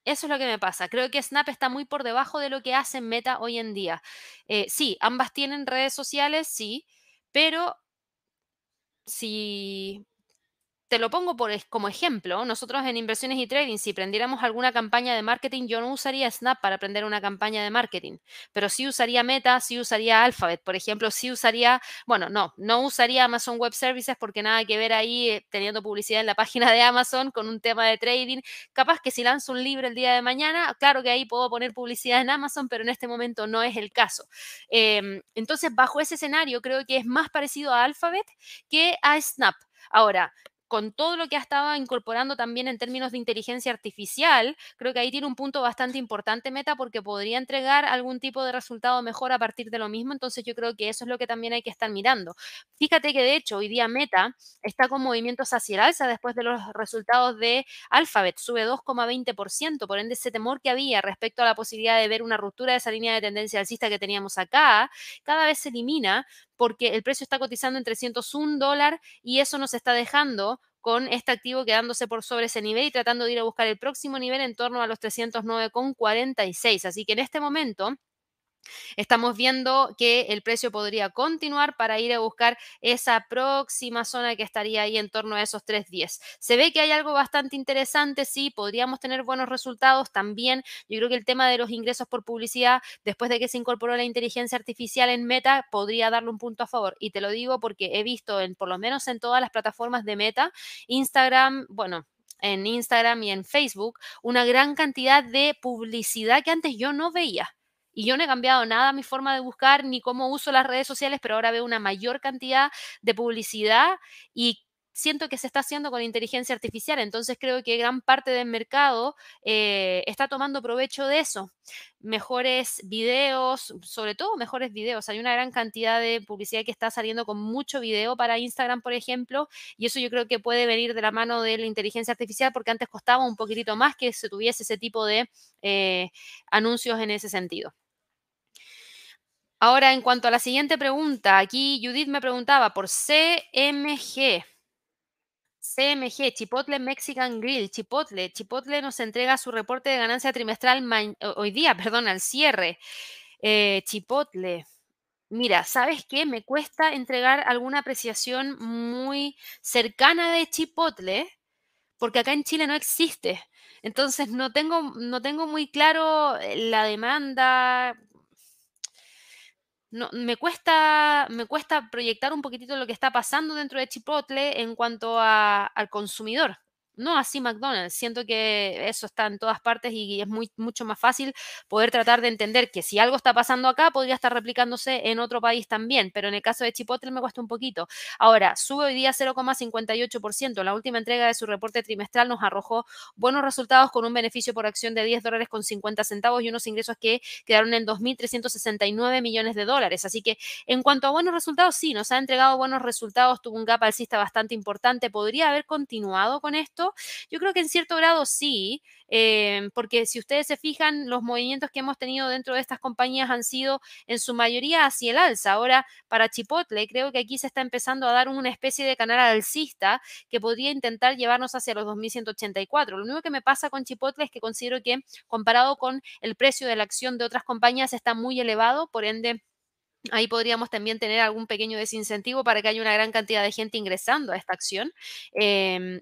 Eso es lo que me pasa. Creo que Snap está muy por debajo de lo que hace Meta hoy en día. Eh, sí, ambas tienen redes sociales, sí pero si te lo pongo como ejemplo, nosotros en inversiones y trading, si prendiéramos alguna campaña de marketing, yo no usaría Snap para aprender una campaña de marketing, pero sí usaría Meta, sí usaría Alphabet, por ejemplo, sí usaría, bueno, no, no usaría Amazon Web Services porque nada que ver ahí eh, teniendo publicidad en la página de Amazon con un tema de trading. Capaz que si lanzo un libro el día de mañana, claro que ahí puedo poner publicidad en Amazon, pero en este momento no es el caso. Em, entonces, bajo ese escenario, creo que es más parecido a Alphabet que a Snap. Ahora, con todo lo que ha estado incorporando también en términos de inteligencia artificial, creo que ahí tiene un punto bastante importante Meta porque podría entregar algún tipo de resultado mejor a partir de lo mismo. Entonces yo creo que eso es lo que también hay que estar mirando. Fíjate que de hecho hoy día Meta está con movimientos hacia el alza después de los resultados de Alphabet, sube 2,20%, por ende ese temor que había respecto a la posibilidad de ver una ruptura de esa línea de tendencia alcista que teníamos acá, cada vez se elimina porque el precio está cotizando en 301 dólares y eso nos está dejando con este activo quedándose por sobre ese nivel y tratando de ir a buscar el próximo nivel en torno a los 309,46. Así que en este momento Estamos viendo que el precio podría continuar para ir a buscar esa próxima zona que estaría ahí en torno a esos 3.10. Se ve que hay algo bastante interesante, sí, podríamos tener buenos resultados también. Yo creo que el tema de los ingresos por publicidad, después de que se incorporó la inteligencia artificial en Meta, podría darle un punto a favor. Y te lo digo porque he visto, en, por lo menos en todas las plataformas de Meta, Instagram, bueno, en Instagram y en Facebook una gran cantidad de publicidad que antes yo no veía. Y yo no he cambiado nada mi forma de buscar ni cómo uso las redes sociales, pero ahora veo una mayor cantidad de publicidad y siento que se está haciendo con inteligencia artificial. Entonces creo que gran parte del mercado eh, está tomando provecho de eso. Mejores videos, sobre todo mejores videos. Hay una gran cantidad de publicidad que está saliendo con mucho video para Instagram, por ejemplo, y eso yo creo que puede venir de la mano de la inteligencia artificial porque antes costaba un poquitito más que se tuviese ese tipo de eh, anuncios en ese sentido. Ahora, en cuanto a la siguiente pregunta, aquí Judith me preguntaba por CMG. CMG, Chipotle Mexican Grill, Chipotle. Chipotle nos entrega su reporte de ganancia trimestral hoy día, perdón, al cierre. Eh, Chipotle. Mira, ¿sabes qué? Me cuesta entregar alguna apreciación muy cercana de Chipotle, porque acá en Chile no existe. Entonces no tengo, no tengo muy claro eh, la demanda, no, me, cuesta, me cuesta proyectar un poquitito lo que está pasando dentro de Chipotle en cuanto al consumidor no así McDonald's. Siento que eso está en todas partes y es muy, mucho más fácil poder tratar de entender que si algo está pasando acá, podría estar replicándose en otro país también, pero en el caso de Chipotle me cuesta un poquito. Ahora, sube hoy día 0,58%. La última entrega de su reporte trimestral nos arrojó buenos resultados con un beneficio por acción de 10 dólares con 50 centavos y unos ingresos que quedaron en 2.369 millones de dólares. Así que en cuanto a buenos resultados, sí, nos ha entregado buenos resultados, tuvo un gap alcista bastante importante. ¿Podría haber continuado con esto? Yo creo que en cierto grado sí, eh, porque si ustedes se fijan, los movimientos que hemos tenido dentro de estas compañías han sido en su mayoría hacia el alza. Ahora, para Chipotle, creo que aquí se está empezando a dar una especie de canal alcista que podría intentar llevarnos hacia los 2184. Lo único que me pasa con Chipotle es que considero que comparado con el precio de la acción de otras compañías está muy elevado, por ende Ahí podríamos también tener algún pequeño desincentivo para que haya una gran cantidad de gente ingresando a esta acción. Em,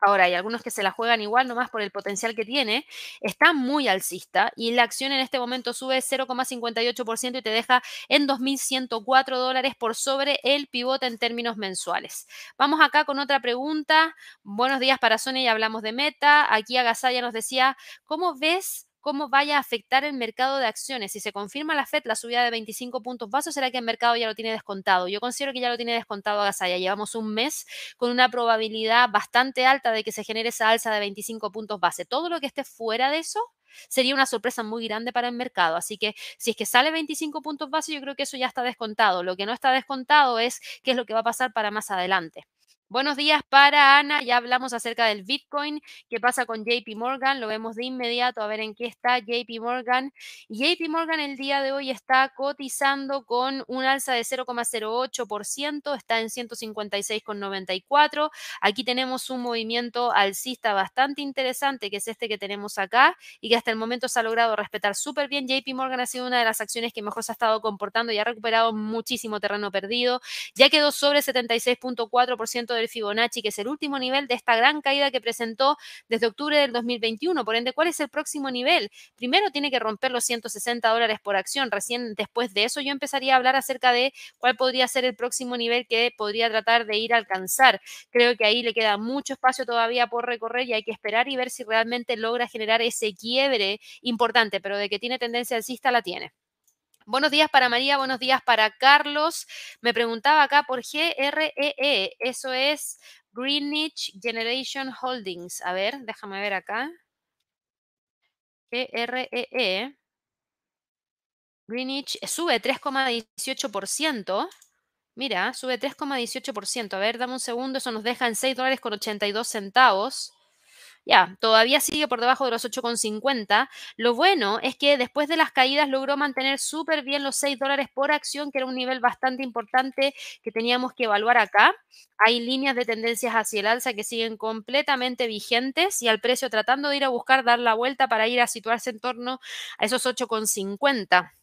Ahora, hay algunos que se la juegan igual nomás por el potencial que tiene. Está muy alcista y la acción en este momento sube 0,58% y te deja en 2.104 dólares por sobre el pivote en términos mensuales. Vamos acá con otra pregunta. Buenos días para Sonia, y hablamos de meta. Aquí Agasaya nos decía, ¿cómo ves cómo vaya a afectar el mercado de acciones. Si se confirma la FED la subida de 25 puntos base, será que el mercado ya lo tiene descontado. Yo considero que ya lo tiene descontado a Ya Llevamos un mes con una probabilidad bastante alta de que se genere esa alza de 25 puntos base. Todo lo que esté fuera de eso sería una sorpresa muy grande para el mercado. Así que si es que sale 25 puntos base, yo creo que eso ya está descontado. Lo que no está descontado es qué es lo que va a pasar para más adelante. Buenos días para Ana, ya hablamos acerca del Bitcoin, qué pasa con JP Morgan, lo vemos de inmediato a ver en qué está JP Morgan. JP Morgan el día de hoy está cotizando con un alza de 0,08%, está en 156,94. Aquí tenemos un movimiento alcista bastante interesante, que es este que tenemos acá y que hasta el momento se ha logrado respetar súper bien. JP Morgan ha sido una de las acciones que mejor se ha estado comportando y ha recuperado muchísimo terreno perdido. Ya quedó sobre 76.4% del Fibonacci, que es el último nivel de esta gran caída que presentó desde octubre del 2021. Por ende, ¿cuál es el próximo nivel? Primero tiene que romper los 160 dólares por acción. Recién después de eso yo empezaría a hablar acerca de cuál podría ser el próximo nivel que podría tratar de ir a alcanzar. Creo que ahí le queda mucho espacio todavía por recorrer y hay que esperar y ver si realmente logra generar ese quiebre importante, pero de que tiene tendencia alcista la tiene. Buenos días para María, buenos días para Carlos. Me preguntaba acá por GREE, e. eso es Greenwich Generation Holdings. A ver, déjame ver acá. GREE. E. Greenwich sube 3,18%. Mira, sube 3,18%. A ver, dame un segundo, eso nos deja en 6 dólares con 82 centavos. Ya, todavía sigue por debajo de los 8,50. Lo bueno es que después de las caídas logró mantener súper bien los 6 dólares por acción, que era un nivel bastante importante que teníamos que evaluar acá. Hay líneas de tendencias hacia el alza que siguen completamente vigentes y al precio tratando de ir a buscar dar la vuelta para ir a situarse en torno a esos 8,50.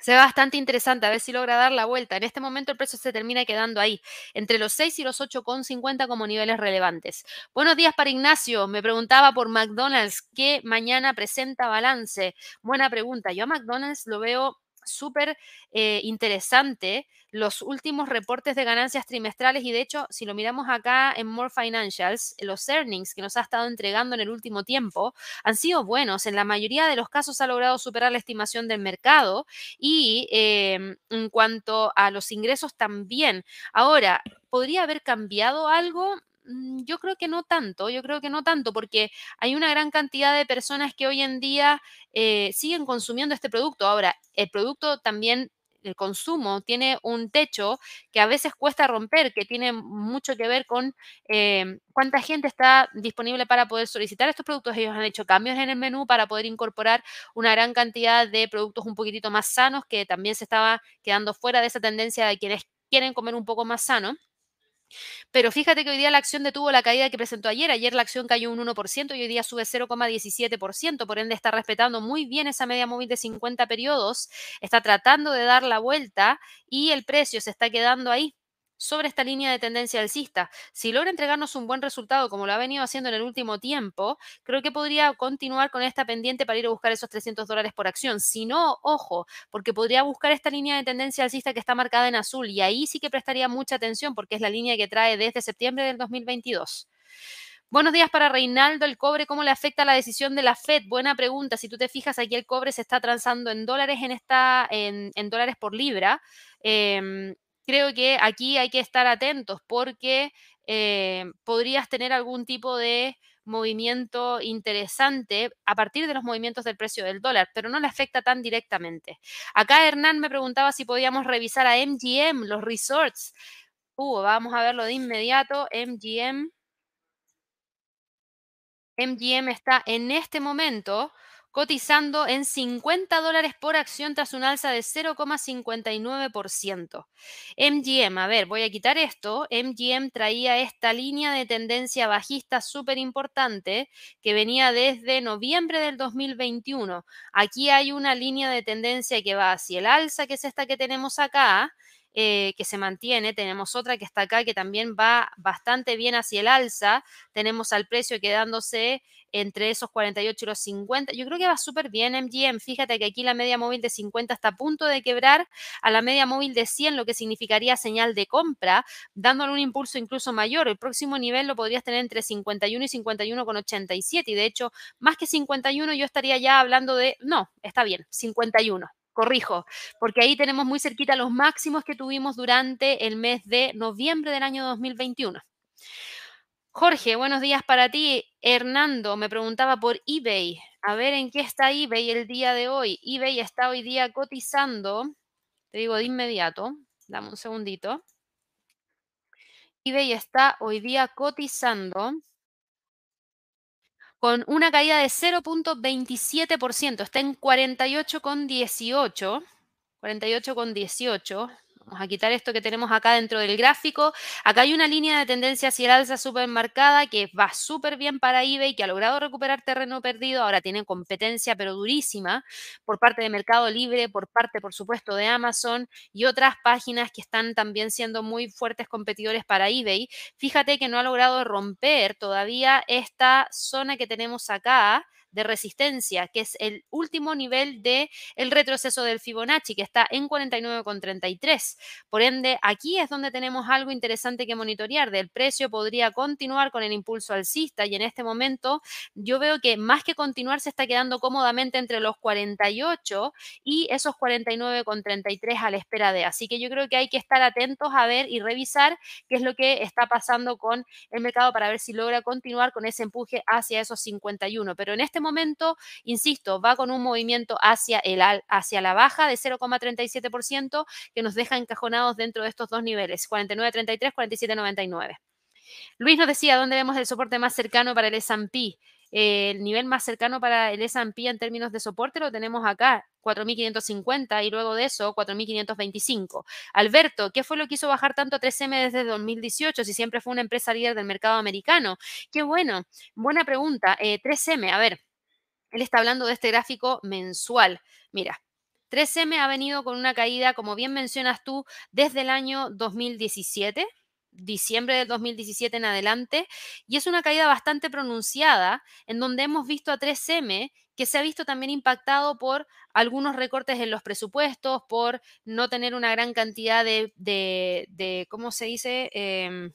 Se ve bastante interesante, a ver si logra dar la vuelta. En este momento el precio se termina quedando ahí, entre los 6 y los 8,50 como niveles relevantes. Buenos días para Ignacio. Me preguntaba por McDonald's, que mañana presenta balance. Buena pregunta. Yo a McDonald's lo veo súper eh, interesante los últimos reportes de ganancias trimestrales y de hecho, si lo miramos acá en More Financials, los earnings que nos ha estado entregando en el último tiempo han sido buenos. En la mayoría de los casos ha logrado superar la estimación del mercado y em, en cuanto a los ingresos también. Ahora, ¿podría haber cambiado algo? Mm, yo creo que no tanto, yo creo que no tanto, porque hay una gran cantidad de personas que hoy en día eh, siguen consumiendo este producto. Ahora, el producto también el consumo tiene un techo que a veces cuesta romper, que tiene mucho que ver con eh, cuánta gente está disponible para poder solicitar estos productos. Ellos han hecho cambios en el menú para poder incorporar una gran cantidad de productos un poquitito más sanos, que también se estaba quedando fuera de esa tendencia de quienes quieren comer un poco más sano. Pero fíjate que hoy día la acción detuvo la caída que presentó ayer. Ayer la acción cayó un 1% y hoy día sube 0,17%. Por ende, está respetando muy bien esa media móvil de 50 periodos. Está tratando de dar la vuelta y el precio se está quedando ahí sobre esta línea de tendencia alcista. Si logra entregarnos un buen resultado como lo ha venido haciendo en el último tiempo, creo que podría continuar con esta pendiente para ir a buscar esos 300 dólares por acción. Si no, ojo, porque podría buscar esta línea de tendencia alcista que está marcada en azul y ahí sí que prestaría mucha atención porque es la línea que trae desde septiembre del 2022. Buenos días para Reinaldo. El cobre, ¿cómo le afecta la decisión de la Fed? Buena pregunta. Si tú te fijas, aquí el cobre se está transando en dólares en esta, en, dólares por libra. Em, creo que aquí hay que estar atentos porque eh, podrías tener algún tipo de movimiento interesante a partir de los movimientos del precio del dólar, pero no le afecta tan directamente. Acá Hernán me preguntaba si podíamos revisar a MGM, los resorts. Uh, vamos a verlo de inmediato. MGM. MGM está en este momento cotizando en 50 dólares por acción tras un alza de 0,59%. MGM, a ver, voy a quitar esto. MGM traía esta línea de tendencia bajista súper importante que venía desde noviembre del 2021. Aquí hay una línea de tendencia que va hacia el alza, que es esta que tenemos acá. Eh, que se mantiene, tenemos otra que está acá que también va bastante bien hacia el alza, tenemos al precio quedándose entre esos 48 y los 50. Yo creo que va súper bien MGM. Fíjate que aquí la media móvil de 50 está a punto de quebrar a la media móvil de 100, lo que significaría señal de compra, dándole un impulso incluso mayor. El próximo nivel lo podrías tener entre 51 y 51,87. Y de hecho, más que 51, yo estaría ya hablando de, no, está bien, 51 corrijo, porque ahí tenemos muy cerquita los máximos que tuvimos durante el mes de noviembre del año 2021. Jorge, buenos días para ti. Hernando me preguntaba por eBay. A ver en qué está eBay el día de hoy. eBay está hoy día cotizando, te digo de inmediato, dame un segundito. eBay está hoy día cotizando con una caída de 0.27%, está en 48,18, 48,18. Vamos a quitar esto que tenemos acá dentro del gráfico. Acá hay una línea de tendencia hacia el alza súper marcada que va súper bien para eBay, que ha logrado recuperar terreno perdido. Ahora tiene competencia, pero durísima, por parte de Mercado Libre, por parte, por supuesto, de Amazon y otras páginas que están también siendo muy fuertes competidores para eBay. Fíjate que no ha logrado romper todavía esta zona que tenemos acá de resistencia, que es el último nivel de el retroceso del Fibonacci, que está en 49,33. Por ende, aquí es donde tenemos algo interesante que monitorear. Del precio podría continuar con el impulso alcista y en este momento yo veo que más que continuar se está quedando cómodamente entre los 48 y esos 49,33 a la espera de. Así que yo creo que hay que estar atentos a ver y revisar qué es lo que está pasando con el mercado para ver si logra continuar con ese empuje hacia esos 51. Pero en este momento, insisto, va con un movimiento hacia, el, hacia la baja de 0,37% que nos deja encajonados dentro de estos dos niveles, 49.33, 47.99. Luis nos decía, ¿dónde vemos el soporte más cercano para el S&P? el nivel más cercano para el S&P en términos de soporte lo tenemos acá, 4.550 y luego de eso 4.525. Alberto, ¿qué fue lo que hizo bajar tanto a 3M desde 2018 si siempre fue una empresa líder del mercado americano? Qué bueno, buena pregunta. 3M, eh, a ver, él está hablando de este gráfico mensual. Mira, 3M ha venido con una caída, como bien mencionas tú, desde el año 2017 diciembre del 2017 en adelante, y es una caída bastante pronunciada, en donde hemos visto a 3M que se ha visto también impactado por algunos recortes en los presupuestos, por no tener una gran cantidad de, de, ¿cómo se dice? Em,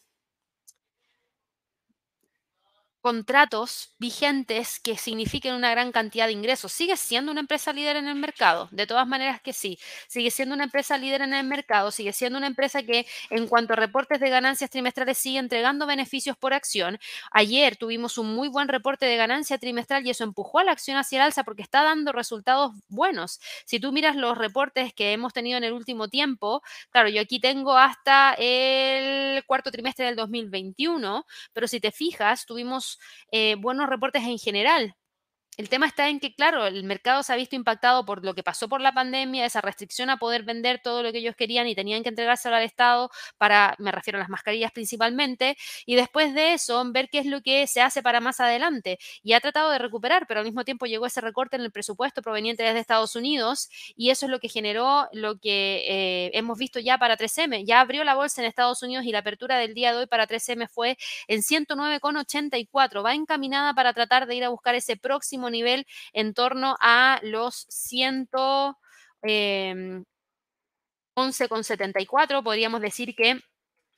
contratos vigentes que signifiquen una gran cantidad de ingresos. ¿Sigue siendo una empresa líder en el mercado? De todas maneras que sí. Sigue siendo una empresa líder en el mercado, sigue siendo una empresa que en cuanto a reportes de ganancias trimestrales sigue entregando beneficios por acción. Ayer tuvimos un muy buen reporte de ganancia trimestral y eso empujó a la acción hacia el alza porque está dando resultados buenos. Si tú miras los reportes que hemos tenido en el último tiempo, claro, yo aquí tengo hasta el cuarto trimestre del 2021, pero si te fijas, tuvimos buenos reportes en general. El tema está en que, claro, el mercado se ha visto impactado por lo que pasó por la pandemia, esa restricción a poder vender todo lo que ellos querían y tenían que entregárselo al Estado para, me refiero a las mascarillas principalmente, y después de eso, ver qué es lo que se hace para más adelante. Y ha tratado de recuperar, pero al mismo tiempo llegó ese recorte en el presupuesto proveniente desde Estados Unidos y eso es lo que generó lo que eh, hemos visto ya para 3M. Ya abrió la bolsa en Estados Unidos y la apertura del día de hoy para 3M fue en 109,84. Va encaminada para tratar de ir a buscar ese próximo nivel en torno a los 111,74. Em, podríamos decir que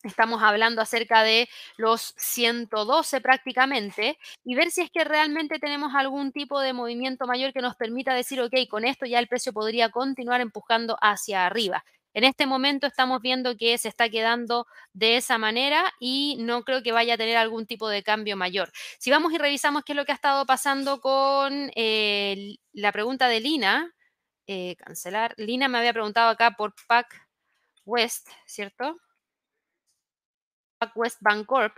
Estamos hablando acerca de los 112 prácticamente y ver si es que realmente tenemos algún tipo de movimiento mayor que nos permita decir, ok, con esto ya el precio podría continuar empujando hacia arriba. En este momento estamos viendo que se está quedando de esa manera y no creo que vaya a tener algún tipo de cambio mayor. Si vamos y revisamos qué es lo que ha estado pasando con eh, la pregunta de Lina, eh, cancelar. Lina me había preguntado acá por PAC West, ¿cierto? West Bancorp.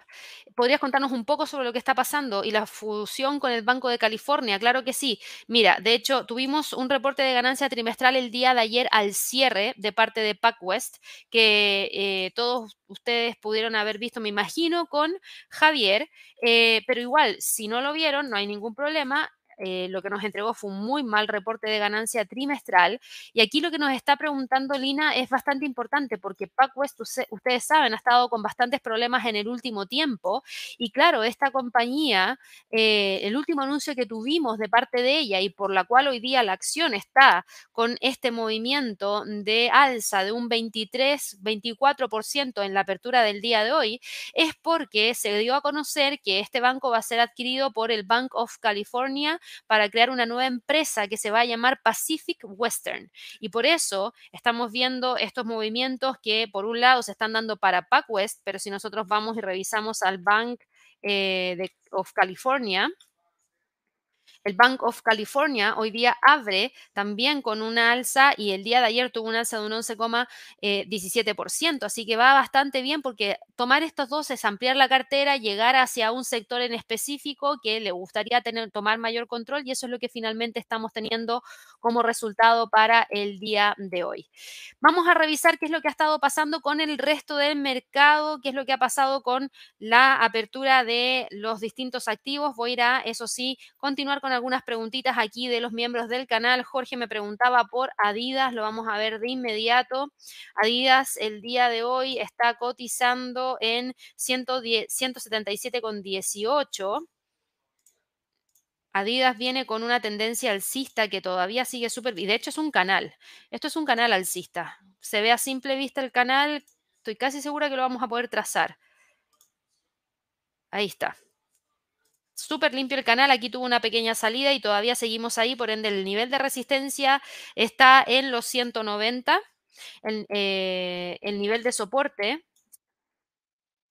¿Podrías contarnos un poco sobre lo que está pasando y la fusión con el Banco de California? Claro que sí. Mira, de hecho, tuvimos un reporte de ganancia trimestral el día de ayer al cierre de parte de PacWest, que eh, todos ustedes pudieron haber visto, me imagino, con Javier. Eh, pero igual, si no lo vieron, no hay ningún problema. Eh, lo que nos entregó fue un muy mal reporte de ganancia trimestral. Y aquí lo que nos está preguntando Lina es bastante importante porque PacWest, ustedes saben, ha estado con bastantes problemas en el último tiempo. Y claro, esta compañía, eh, el último anuncio que tuvimos de parte de ella y por la cual hoy día la acción está con este movimiento de alza de un 23, 24% en la apertura del día de hoy, es porque se dio a conocer que este banco va a ser adquirido por el Bank of California para crear una nueva empresa que se va a llamar Pacific Western. Y por eso estamos viendo estos movimientos que por un lado se están dando para PacWest, pero si nosotros vamos y revisamos al Bank eh, of California, el Bank of California hoy día abre también con una alza y el día de ayer tuvo una alza de un 11,17%, así que va bastante bien porque tomar estos dos es ampliar la cartera, llegar hacia un sector en específico que le gustaría tener, tomar mayor control y eso es lo que finalmente estamos teniendo como resultado para el día de hoy. Vamos a revisar qué es lo que ha estado pasando con el resto del mercado, qué es lo que ha pasado con la apertura de los distintos activos. Voy a ir a, eso sí, continuar con algunas preguntitas aquí de los miembros del canal. Jorge me preguntaba por Adidas, lo vamos a ver de inmediato. Adidas el día de hoy está cotizando en 177,18. Adidas viene con una tendencia alcista que todavía sigue súper... Y de hecho es un canal. Esto es un canal alcista. Se ve a simple vista el canal. Estoy casi segura que lo vamos a poder trazar. Ahí está súper limpio el canal, aquí tuvo una pequeña salida y todavía seguimos ahí, por ende el nivel de resistencia está en los 190, el, eh, el nivel de soporte,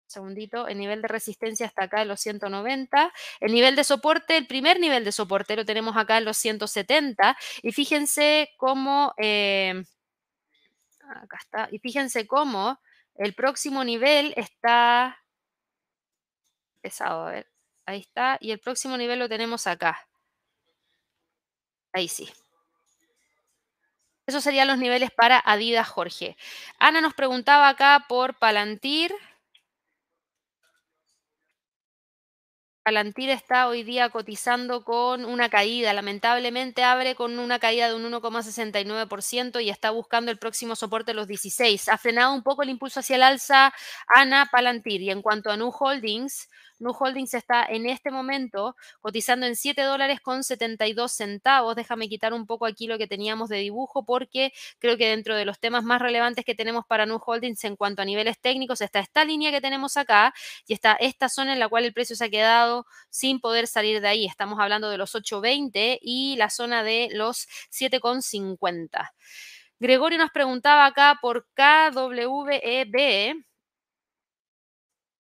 segundito, el nivel de resistencia está acá en los 190, el nivel de soporte, el primer nivel de soporte lo tenemos acá en los 170 y fíjense cómo, eh, acá está, y fíjense cómo el próximo nivel está pesado, a ver, Ahí está. Y el próximo nivel lo tenemos acá. Ahí sí. Esos serían los niveles para Adidas Jorge. Ana nos preguntaba acá por Palantir. Palantir está hoy día cotizando con una caída. Lamentablemente abre con una caída de un 1,69% y está buscando el próximo soporte los 16. Ha frenado un poco el impulso hacia el alza Ana Palantir. Y en cuanto a New Holdings, Nu Holdings está en este momento cotizando en 7 dólares con 72 centavos. Déjame quitar un poco aquí lo que teníamos de dibujo porque creo que dentro de los temas más relevantes que tenemos para Nu Holdings en cuanto a niveles técnicos está esta línea que tenemos acá y está esta zona en la cual el precio se ha quedado sin poder salir de ahí. Estamos hablando de los 8.20 y la zona de los 7.50. Gregorio nos preguntaba acá por KWEB,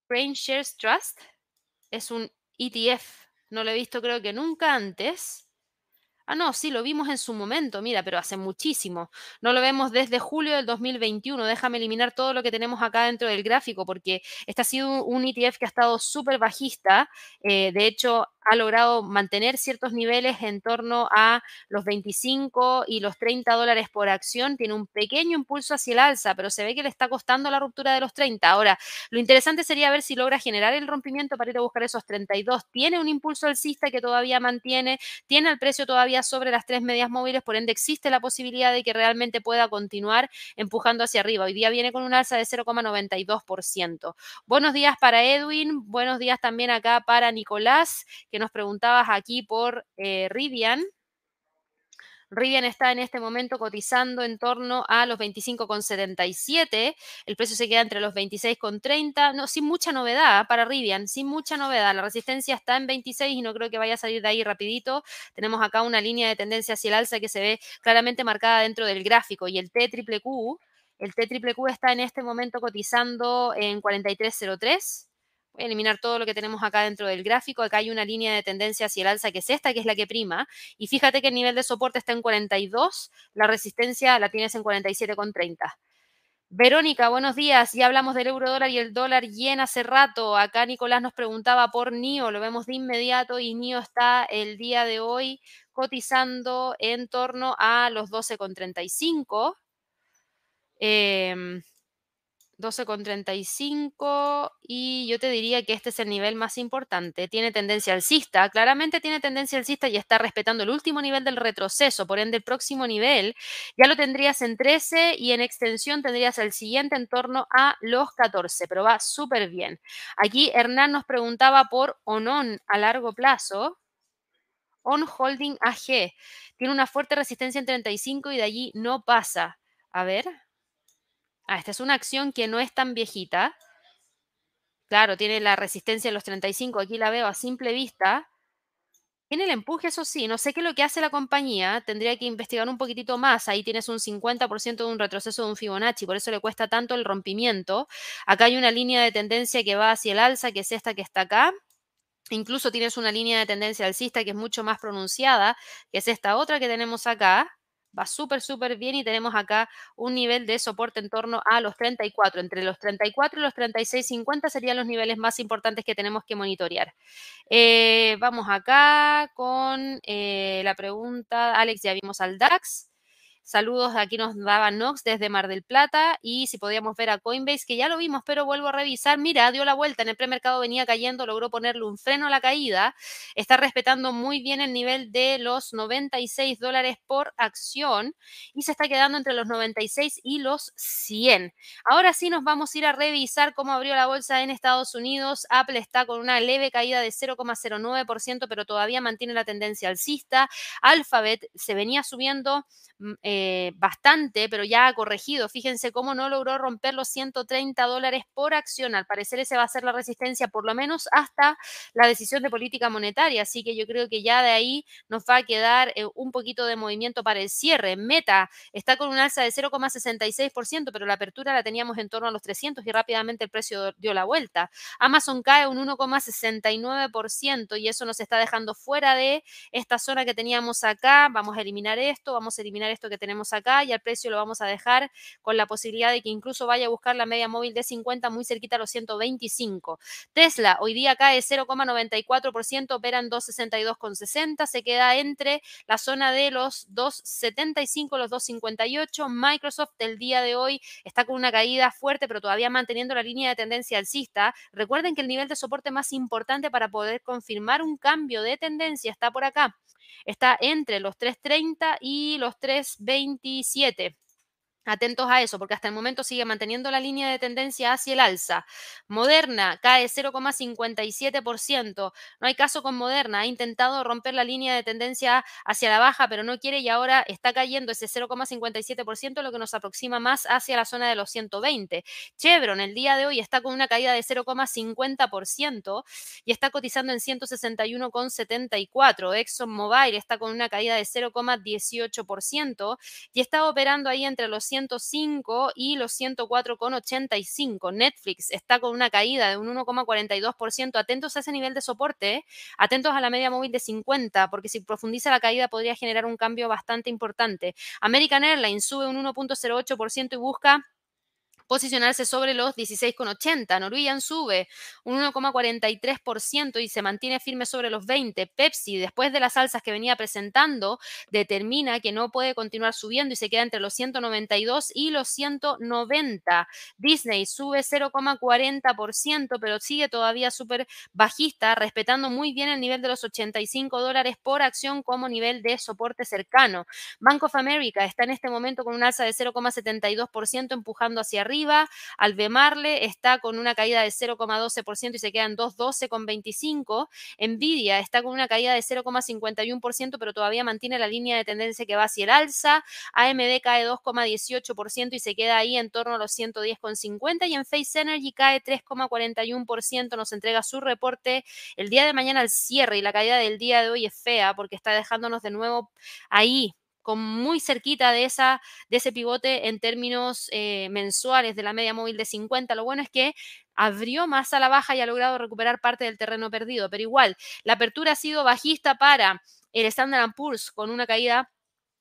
Brain Shares Trust es un ETF. No lo he visto creo que nunca antes. Ah, no, sí, lo vimos en su momento, mira, pero hace muchísimo. No lo vemos desde julio del 2021. Déjame eliminar todo lo que tenemos acá dentro del gráfico porque este ha sido un ETF que ha estado súper bajista. Eh, de hecho, ha logrado mantener ciertos niveles en torno a los 25 y los 30 dólares por acción. Tiene un pequeño impulso hacia el alza, pero se ve que le está costando la ruptura de los 30. Ahora, lo interesante sería ver si logra generar el rompimiento para ir a buscar esos 32. Tiene un impulso alcista que todavía mantiene, tiene el precio todavía sobre las tres medias móviles, por ende existe la posibilidad de que realmente pueda continuar empujando hacia arriba. Hoy día viene con un alza de 0,92%. Buenos días para Edwin, buenos días también acá para Nicolás, que nos preguntabas aquí por eh, Rivian. Rivian está en este momento cotizando en torno a los 25,77. El precio se queda entre los 26,30. No, sin mucha novedad para Rivian, sin mucha novedad. La resistencia está en 26 y no creo que vaya a salir de ahí rapidito. Tenemos acá una línea de tendencia hacia el alza que se ve claramente marcada dentro del gráfico y el T. El T triple Q está en este momento cotizando en 4303 Voy a eliminar todo lo que tenemos acá dentro del gráfico. Acá hay una línea de tendencia hacia el alza que es esta, que es la que prima. Y fíjate que el nivel de soporte está en 42, la resistencia la tienes en 47,30. Verónica, buenos días. Ya hablamos del euro dólar y el dólar yen hace rato. Acá Nicolás nos preguntaba por NIO, lo vemos de inmediato y NIO está el día de hoy cotizando en torno a los 12,35. Eh, em, 12,35 y yo te diría que este es el nivel más importante. Tiene tendencia alcista, claramente tiene tendencia alcista y está respetando el último nivel del retroceso, por ende el próximo nivel ya lo tendrías en 13 y en extensión tendrías el siguiente en torno a los 14, pero va súper bien. Aquí Hernán nos preguntaba por ONON a largo plazo. On Holding AG. Tiene una fuerte resistencia en 35 y de allí no pasa. A ver, Ah, esta es una acción que no es tan viejita. Claro, tiene la resistencia en los 35, aquí la veo a simple vista. Tiene el empuje, eso sí, no sé qué es lo que hace la compañía, tendría que investigar un poquitito más. Ahí tienes un 50% de un retroceso de un Fibonacci, por eso le cuesta tanto el rompimiento. Acá hay una línea de tendencia que va hacia el alza, que es esta que está acá. Incluso tienes una línea de tendencia alcista que es mucho más pronunciada, que es esta otra que tenemos acá va súper, súper bien y tenemos acá un nivel de soporte en torno a los 34. Entre los 34 y los 36.50 serían los niveles más importantes que tenemos que monitorear. Eh, vamos acá con eh, la pregunta, Alex, ya vimos al DAX. Saludos, aquí nos daba Nox desde Mar del Plata y si podíamos ver a Coinbase, que ya lo vimos, pero vuelvo a revisar. Mira, dio la vuelta, en el premercado venía cayendo, logró ponerle un freno a la caída. Está respetando muy bien el nivel de los 96 dólares por acción y se está quedando entre los 96 y los 100. Ahora sí nos vamos a ir a revisar cómo abrió la bolsa en Estados Unidos. Apple está con una leve caída de 0,09%, pero todavía mantiene la tendencia alcista. Alphabet se venía subiendo Mm, eh, bastante, pero ya ha corregido. Fíjense cómo no logró romper los 130 dólares por acción. Al parecer ese va a ser la resistencia por lo menos hasta la decisión de política monetaria. Así que yo creo que ya de ahí nos va a quedar eh, un poquito de movimiento para el cierre. Meta está con un alza de 0,66%, pero la apertura la teníamos en torno a los 300 y rápidamente el precio dio la vuelta. Amazon cae un 1,69% y eso nos está dejando fuera de esta zona que teníamos acá. Vamos a eliminar esto, vamos a eliminar esto que tenemos tenemos acá y al precio lo vamos a dejar con la posibilidad de que incluso vaya a buscar la media móvil de 50 muy cerquita a los 125. Tesla hoy día cae 0,94%, opera en 262,60, se queda entre la zona de los 2,75, los 2,58. Microsoft el día de hoy está con una caída fuerte, pero todavía manteniendo la línea de tendencia alcista. Recuerden que el nivel de soporte más importante para poder confirmar un cambio de tendencia está por acá. Está entre los 3.30 y los 3.27. Atentos a eso, porque hasta el momento sigue manteniendo la línea de tendencia hacia el alza. Moderna cae 0,57%. No hay caso con Moderna. Ha intentado romper la línea de tendencia hacia la baja, pero no quiere y ahora está cayendo ese 0,57%, lo que nos aproxima más hacia la zona de los 120. Chevron el día de hoy está con una caída de 0,50% y está cotizando en 161,74. ExxonMobil está con una caída de 0,18% y está operando ahí entre los 105 y los 104,85. Netflix está con una caída de un 1,42%. Atentos a ese nivel de soporte, atentos a la media móvil de 50, porque si profundiza la caída podría generar un cambio bastante importante. American Airlines sube un 1,08% y busca posicionarse sobre los 16,80. Norwegian sube un 1,43% y se mantiene firme sobre los 20. Pepsi, después de las alzas que venía presentando, determina que no puede continuar subiendo y se queda entre los 192 y los 190. Disney sube 0,40%, pero sigue todavía súper bajista, respetando muy bien el nivel de los 85 dólares por acción como nivel de soporte cercano. Bank of America está en este momento con un alza de 0,72% empujando hacia arriba Albemarle está con una caída de 0,12% y se quedan 2,12,25. Nvidia está con una caída de 0,51%, pero todavía mantiene la línea de tendencia que va hacia el alza. AMD cae 2,18% y se queda ahí en torno a los 110,50. Y en Face Energy cae 3,41%. Nos entrega su reporte el día de mañana al cierre y la caída del día de hoy es fea porque está dejándonos de nuevo ahí muy cerquita de, esa, de ese pivote en términos eh, mensuales de la media móvil de 50. Lo bueno es que abrió más a la baja y ha logrado recuperar parte del terreno perdido, pero igual, la apertura ha sido bajista para el Standard Poor's con una caída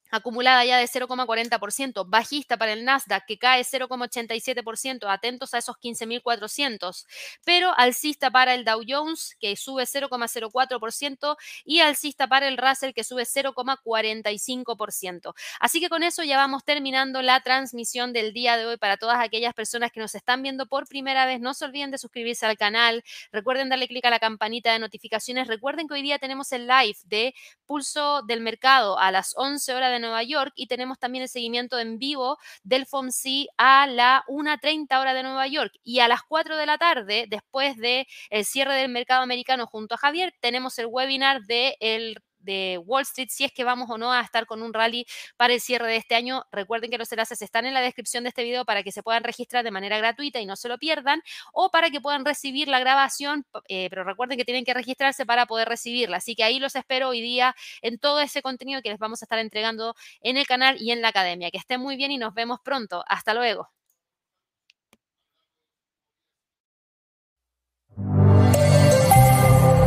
acumulada ya de 0,40%, bajista para el Nasdaq que cae 0,87%, atentos a esos 15.400, pero alcista para el Dow Jones que sube 0,04% y alcista para el Russell que sube 0,45%. Así que con eso ya vamos terminando la transmisión del día de hoy para todas aquellas personas que nos están viendo por primera vez. No se olviden de suscribirse al canal, recuerden darle clic a la campanita de notificaciones, recuerden que hoy día tenemos el live de Pulso del Mercado a las 11 horas de Nueva York y tenemos también el seguimiento en vivo del FOMC a la 1.30 hora de Nueva York. Y a las 4 de la tarde, después del el cierre del mercado americano junto a Javier, tenemos el webinar de el de Wall Street, si es que vamos o no a estar con un rally para el cierre de este año. Recuerden que los enlaces están en la descripción de este video para que se puedan registrar de manera gratuita y no se lo pierdan, o para que puedan recibir la grabación, eh, pero recuerden que tienen que registrarse para poder recibirla. Así que ahí los espero hoy día en todo ese contenido que les vamos a estar entregando en el canal y en la academia. Que estén muy bien y nos vemos pronto. Hasta luego.